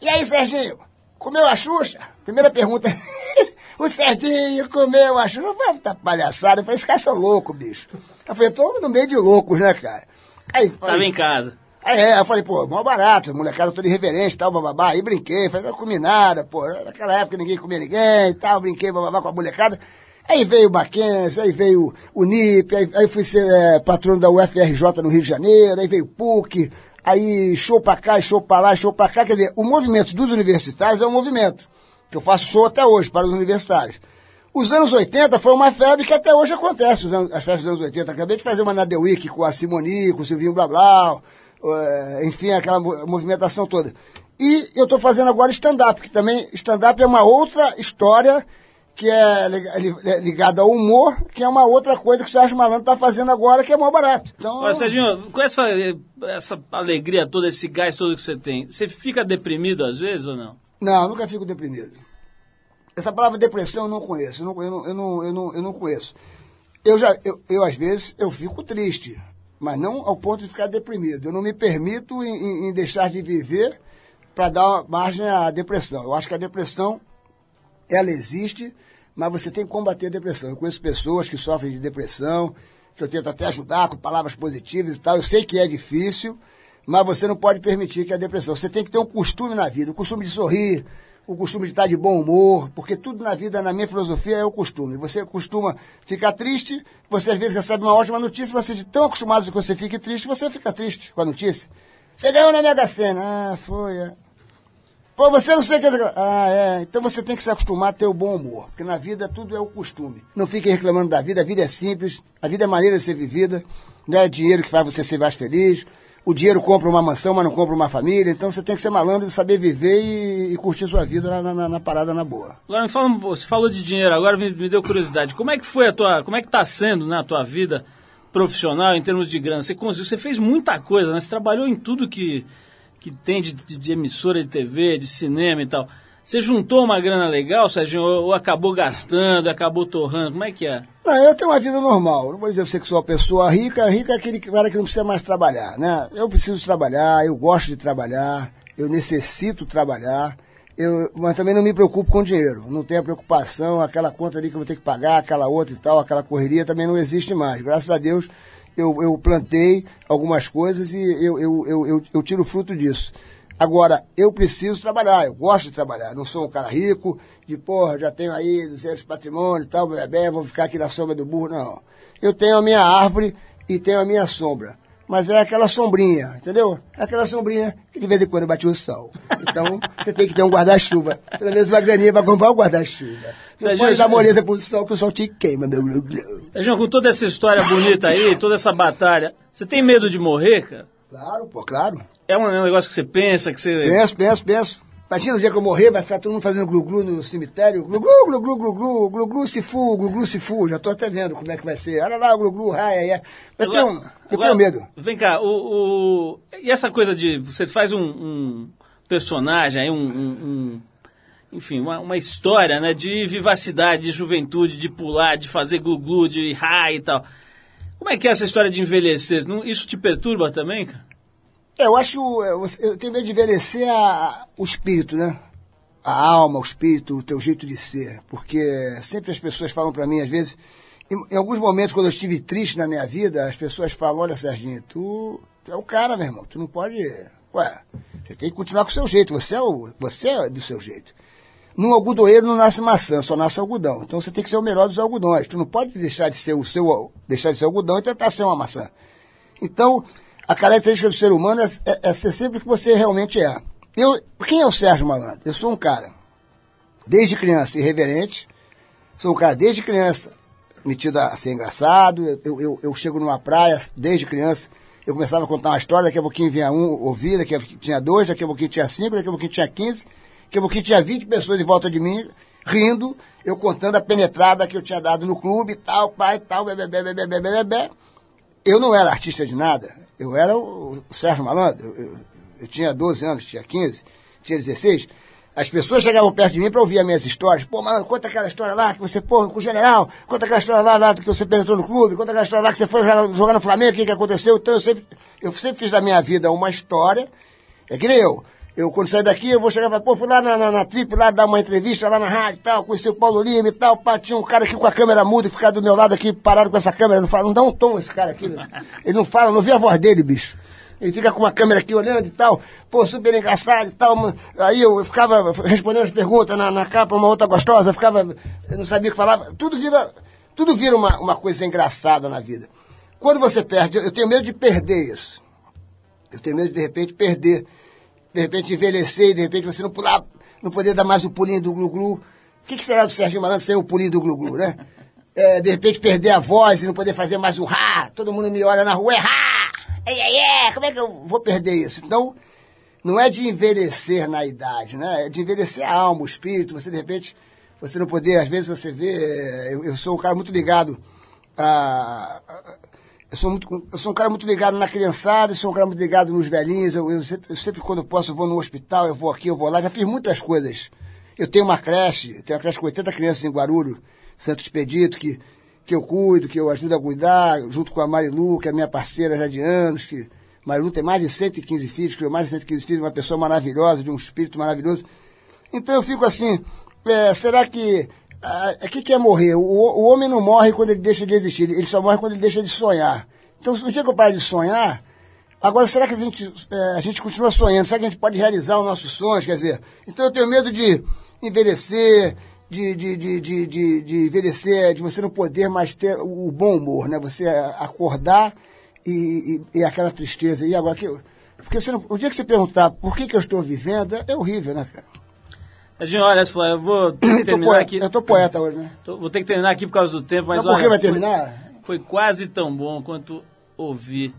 E aí, Serginho, comeu a Xuxa? Primeira pergunta. o Serginho comeu a Xuxa. Eu falei, tá palhaçada. Eu falei, esses caras são loucos, bicho. Eu falei, eu tô no meio de loucos, né, cara? Aí, falei, Tava em casa. Aí é, eu falei, pô, mó barato, molecada toda irreverente e tal, bababá. Aí brinquei, falei, não comi nada, pô. Naquela época ninguém comia ninguém e tal, brinquei, bababá com a molecada. Aí veio o Mackenzie, aí veio o NIP, aí, aí fui ser é, patrono da UFRJ no Rio de Janeiro, aí veio o PUC, aí show pra cá, show pra lá, show pra cá. Quer dizer, o movimento dos universitários é um movimento, que eu faço show até hoje para os universitários. Os anos 80 foi uma febre que até hoje acontece, os anos- as festas dos anos 80. Acabei de fazer uma na The Week com a Simoni, com o Silvinho Blá Blá, eh, enfim, aquela mo- movimentação toda. E eu estou fazendo agora stand-up, que também stand-up é uma outra história que é li- li- ligada ao humor, que é uma outra coisa que o Sérgio Malandro está fazendo agora, que é mó barato. Então, Olha, Serginho, com essa, essa alegria toda, esse gás todo que você tem, você fica deprimido às vezes ou não? Não, eu nunca fico deprimido. Essa palavra depressão eu não conheço, eu não, eu não, eu não, eu não, conheço. Eu já, eu, eu, às vezes, eu fico triste, mas não ao ponto de ficar deprimido. Eu não me permito em- em deixar de viver para dar margem à depressão. Eu acho que a depressão, ela existe, mas você tem que combater a depressão. Eu conheço pessoas que sofrem de depressão, que eu tento até ajudar com palavras positivas e tal. Eu sei que é difícil, mas você não pode permitir que a depressão. Você tem que ter um costume na vida, o costume de sorrir, o costume de estar de bom humor, porque tudo na vida, na minha filosofia, é o costume. Você costuma ficar triste, você às vezes recebe uma ótima notícia, você de tão acostumado que você fique triste, você fica triste com a notícia. Você ganhou na Mega Sena. Ah, foi. Pô, você não sei o que. Ah, é. Então você tem que se acostumar a ter o bom humor. Porque na vida tudo é o costume. Não fique reclamando da vida. A vida é simples. A vida é maneira de ser vivida. Não é dinheiro que faz você ser mais feliz. O dinheiro compra uma mansão, mas não compra uma família. Então você tem que ser malandro e saber viver e, e curtir sua vida na, na- na parada na boa. Me fala, você falou de dinheiro, agora me, me deu curiosidade. Como é que foi a tua, como é que tá sendo, né, tua vida profissional em termos de grana? Você conseguiu, você fez muita coisa, né? Você trabalhou em tudo que, que tem de, de, de emissora de TV, de cinema e tal. Você juntou uma grana legal, Serginho, ou, ou acabou gastando, acabou torrando? Como é que é? Não, eu tenho uma vida normal. Não vou dizer você que sou uma pessoa rica. Rica é aquele cara que não precisa mais trabalhar, né? Eu preciso trabalhar, eu gosto de trabalhar, eu necessito trabalhar. Eu, mas também não me preocupo com dinheiro. Não tenho a preocupação, aquela conta ali que eu vou ter que pagar, aquela outra e tal, aquela correria também não existe mais. Graças a Deus eu, eu plantei algumas coisas e eu, eu, eu, eu, eu tiro fruto disso. Agora, eu preciso trabalhar, eu gosto de trabalhar. Não sou um cara rico, de porra, já tenho aí 200 patrimônio e tal, bebê, vou ficar aqui na sombra do burro. Não. Eu tenho a minha árvore e tenho a minha sombra. Mas é aquela sombrinha, entendeu? É aquela sombrinha que de vez em quando bate o sol. Então, você tem que ter um guarda-chuva. Pelo menos uma graninha pra comprar um guarda-chuva. Não Mas, pode dar moleza pro sol, que o sol te queima, meu glu-glu. Serginho, com toda essa história bonita aí, toda essa batalha, você tem medo de morrer, cara? Claro, pô, claro. É um negócio que você pensa, que você... Penso, penso, penso. Imagina o dia que eu morrer, vai ficar todo mundo fazendo glu-glu no cemitério. Glu-glu, glu-glu, glu-glu, glu-glu se fu, glu-glu se fu. Já tô até vendo como é que vai ser. Olha lá, glu-glu, ai, ai, ai. Eu tenho, eu Agora, tenho medo. Vem cá, o, o- e essa coisa de você faz um, um personagem um, um- um- enfim, uma, uma história, né, de vivacidade, de juventude, de pular, de fazer glu-glu, de raio e tal. Como é que é essa história de envelhecer? Não- isso te perturba também, cara? Eu acho, é, eu tenho medo de envelhecer a- o espírito, né? a alma, o espírito, o teu jeito de ser. Porque sempre as pessoas falam para mim, às vezes, em, em, alguns momentos, quando eu estive triste na minha vida, as pessoas falam, olha, Serginho, tu, tu é o cara, meu irmão, tu não pode. Ué, você tem que continuar com o seu jeito, você é, o, você é do seu jeito. Num algodoeiro não nasce maçã, só nasce algodão. Então você tem que ser o melhor dos algodões. Tu não pode deixar de ser o seu, deixar de ser algodão e tentar ser uma maçã. Então, a característica do ser humano é, é, é ser sempre o que você realmente é. Eu, quem é o Sérgio Malandro? Eu sou um cara, desde criança, irreverente. Sou um cara, desde criança, metido a ser engraçado. Eu, eu, eu chego numa praia, desde criança, eu começava a contar uma história, daqui a pouquinho vinha um ouvir, daqui a pouquinho tinha dois, daqui a pouquinho tinha cinco, daqui a pouquinho tinha quinze. Daqui a pouquinho tinha 20 pessoas em volta de mim, rindo, eu contando a penetrada que eu tinha dado no clube, tal, pai, tal, bebê, bebê, bebê, bebê, bebê. Eu não era artista de nada, eu era o Sérgio Malandro, eu, eu, eu tinha 12 anos, tinha 15, tinha 16. As pessoas chegavam perto de mim para ouvir as minhas histórias. Pô, mano, conta aquela história lá que você, pô, com o general, conta aquela história lá, lá que você penetrou no clube, conta aquela história lá que você foi jogar no Flamengo, o que, que aconteceu. Então eu sempre, eu sempre fiz da minha vida uma história. É que nem eu. Eu, quando sair daqui, eu vou chegar e falar, pô, fui lá na, na, na Trip, lá dar uma entrevista lá na rádio e tal, conheci o Paulo Lima e tal, pá, tinha um cara aqui com a câmera muda e ficar do meu lado aqui, parado com essa câmera, não fala, não dá um tom esse cara aqui, ele não fala, não vê a voz dele, bicho. Ele fica com uma câmera aqui olhando e tal, pô, super engraçado e tal. Aí eu, ficava respondendo as perguntas na, na capa, uma outra gostosa, ficava, eu não sabia o que falava. Tudo vira, tudo vira uma, uma coisa engraçada na vida. Quando você perde, eu tenho medo de perder isso. Eu tenho medo de, de repente, perder de repente envelhecer e de repente você não pular, não poder dar mais o pulinho do glu-glu. O que, que será do Serginho Malandro sem o pulinho do glu-glu, né? É, de repente perder a voz e não poder fazer mais o rá. Todo mundo me olha na rua, é rá! Ei, ei, ei, como é que eu vou perder isso? Então, não é de envelhecer na idade, né? É de envelhecer a alma, o espírito. Você, de repente, você não poder, às vezes você vê, eu, eu sou um cara muito ligado a, eu sou, muito, eu sou um cara muito ligado na criançada, sou um cara muito ligado nos velhinhos. Eu, eu, sempre, eu, sempre, quando posso, eu vou no hospital, eu vou aqui, eu vou lá. Já fiz muitas coisas. Eu tenho uma creche, eu tenho uma creche com 80 crianças em Guarulhos, Santo Expedito, que, que eu cuido, que eu ajudo a cuidar, junto com a Marilu, que é minha parceira já de anos, que Marilu tem mais de 115 filhos, criou mais de 115 filhos, uma pessoa maravilhosa, de um espírito maravilhoso. Então eu fico assim, é, será que o que, é morrer? O, o, homem não morre quando ele deixa de existir, ele só morre quando ele deixa de sonhar. Então, se o dia que eu parar de sonhar, agora será que a gente, é, a gente continua sonhando? Será que a gente pode realizar os nossos sonhos? Quer dizer, então eu tenho medo de envelhecer, de, de, de, de, de, de envelhecer, de você não poder mais ter o bom humor, né? Você acordar e, e, e aquela tristeza. E agora que. Porque você não, o dia que você perguntar por que, que eu estou vivendo, é horrível, né, cara? Edinho, olha só, eu vou terminar poeta, aqui. Eu tô poeta hoje, né? Tô- vou ter que terminar aqui por causa do tempo, mas Mas por que vai foi- terminar? Foi, quase tão bom quanto ouvir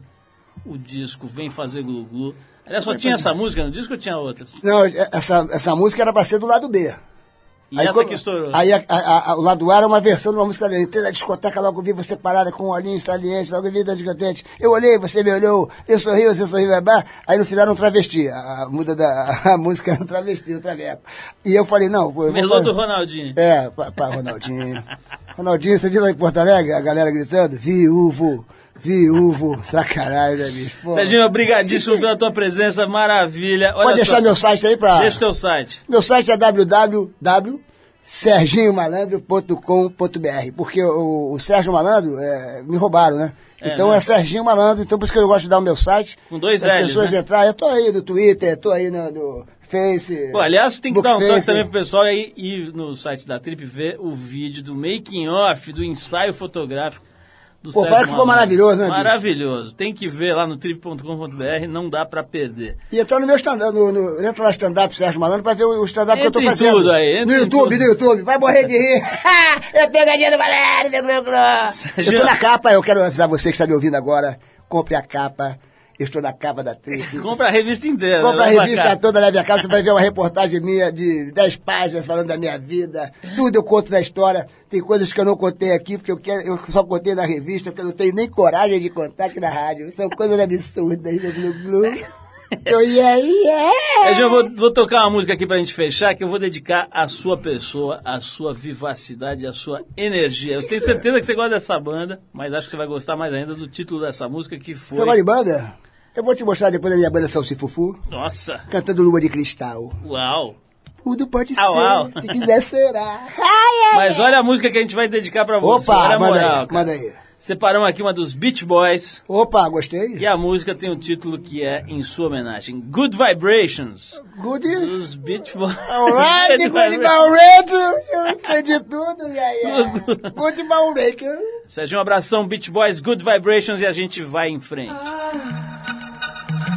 o disco Vem Fazer Glu Glu. Aliás, só tinha essa música no disco ou tinha outras? Não, essa, essa música era pra ser do lado B. E essa quando- que estourou. Aí a- a- a- o lado A era uma versão de uma música dele. Entrei na discoteca, logo vi você parada com um olhinho saliente, logo vi dentro de contente. Eu olhei, você me olhou, eu sorri, você sorriu, babá. Aí no final era um travesti. A, muda da a música era um travesti, um traveco. E eu falei, não, eu Melô do Ronaldinho. É, pra Ronaldinho. Ronaldinho, você viu lá em Porto Alegre a galera gritando? Viúvo, viúvo. Sacanagem, né, bicho? Serginho, obrigadíssimo pela tua presença, maravilha. Olha Pode deixar só, meu site aí pra... Deixa o teu site. Meu site é www.serginhomalandro.com.br porque o, o Sérgio Malandro é, me roubaram, né? É, então né? é Serginho Malandro, então por isso que eu gosto de dar o meu site. Com dois para as Ls, pessoas né? entrarem. Eu tô aí no Twitter, tô aí no, no Face. Pô, aliás, tem que dar um toque também pro pessoal aí ir no site da Trip ver o vídeo do making off, do ensaio fotográfico do Pô, fala que ficou maravilhoso, né, bicho? Maravilhoso. Tem que ver lá no trip.com.br, não dá pra perder. E entrar no meu stand-up, no, no, entra lá stand-up Sérgio Malandro pra ver o stand-up que eu tô fazendo. tudo aí, no YouTube, tudo. no YouTube. Vai morrer de rir. é pegadinha do Malandro, meu. Eu tô na capa, eu quero avisar você que está me ouvindo agora. Compre a capa. Eu estou na capa da Trip. Compra a revista inteira. Compra a né? Leva revista toda, leve a casa, você vai ver uma reportagem minha de 10 páginas falando da minha vida. Tudo eu conto da história. Tem coisas que eu não contei aqui, porque eu, quero, eu só contei na revista, porque eu não tenho nem coragem de contar aqui na rádio. São coisas absurdas, meu glu glu. Eu. Eu já vou, vou tocar uma música aqui pra gente fechar, que eu vou dedicar à sua pessoa, à sua vivacidade, à sua energia. Eu tenho certeza que você gosta dessa banda, mas acho que você vai gostar mais ainda do título dessa música, que Você gosta foi... de banda? Eu vou te mostrar depois da minha banda Salsifufu, Nossa, cantando Lua de Cristal. uau! Tudo pode Au, ser, au. se quiser será. Ai, ai, Mas olha a música que a gente vai dedicar pra você. olha Opa, a manda moral, aí, manda aí. Separamos aqui uma dos Beach Boys. Opa, gostei. E a música tem um título que é em sua homenagem. Good Vibrations. Good. Dos Beach Boys. Alright, Good good Vibrations. Maureto. Eu entendi tudo. Yeah, yeah. Good Maureto. Sérgio, um abração, Beach Boys, Good Vibrations e a gente vai em frente.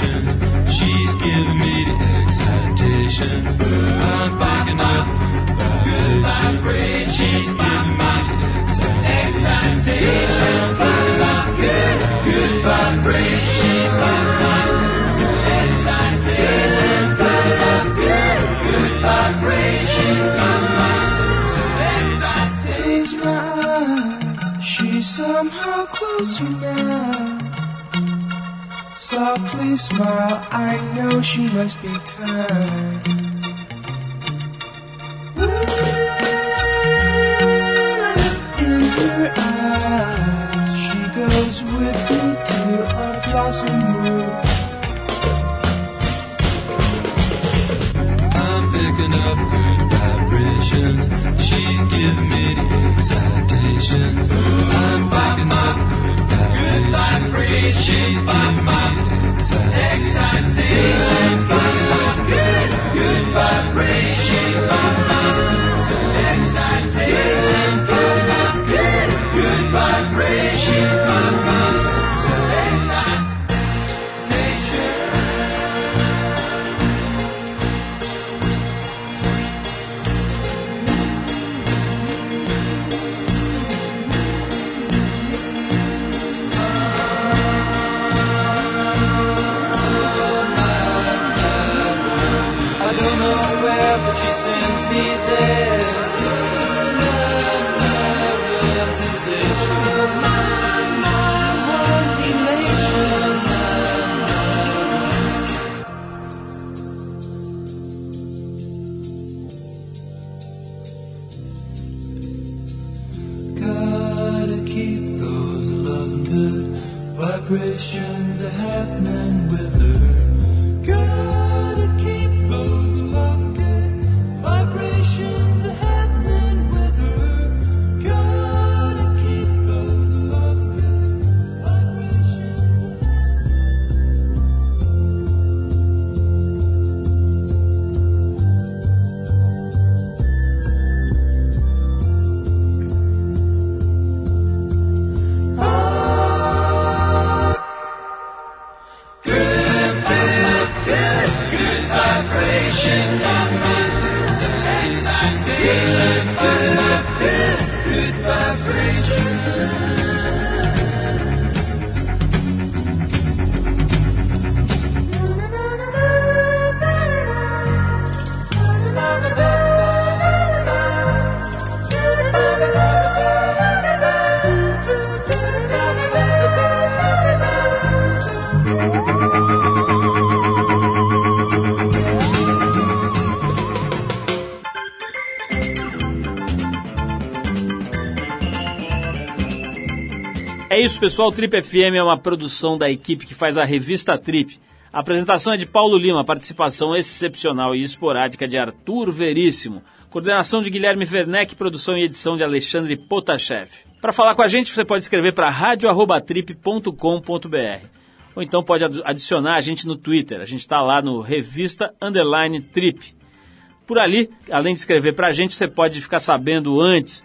good. She's giving me the excitations. I'm picking up good vibrations. She's giving me the excitations. I'm picking up good, good vibrations. She's giving me excitations. Picking up good, good vibrations. Somehow closer now. Softly smile, I know she must be kind. In her eyes, she goes É isso, pessoal. Trip FM é uma produção da equipe que faz a revista Trip. A apresentação é de Paulo Lima, participação excepcional e esporádica de Arthur Veríssimo. Coordenação de Guilherme Werneck, produção e edição de Alexandre Potashev. Para falar com a gente, você pode escrever para radio@trip.com.br. Ou então pode adi- adicionar a gente no Twitter. A gente está lá no Revista Underline Trip. Por ali, além de escrever para a gente, você pode ficar sabendo antes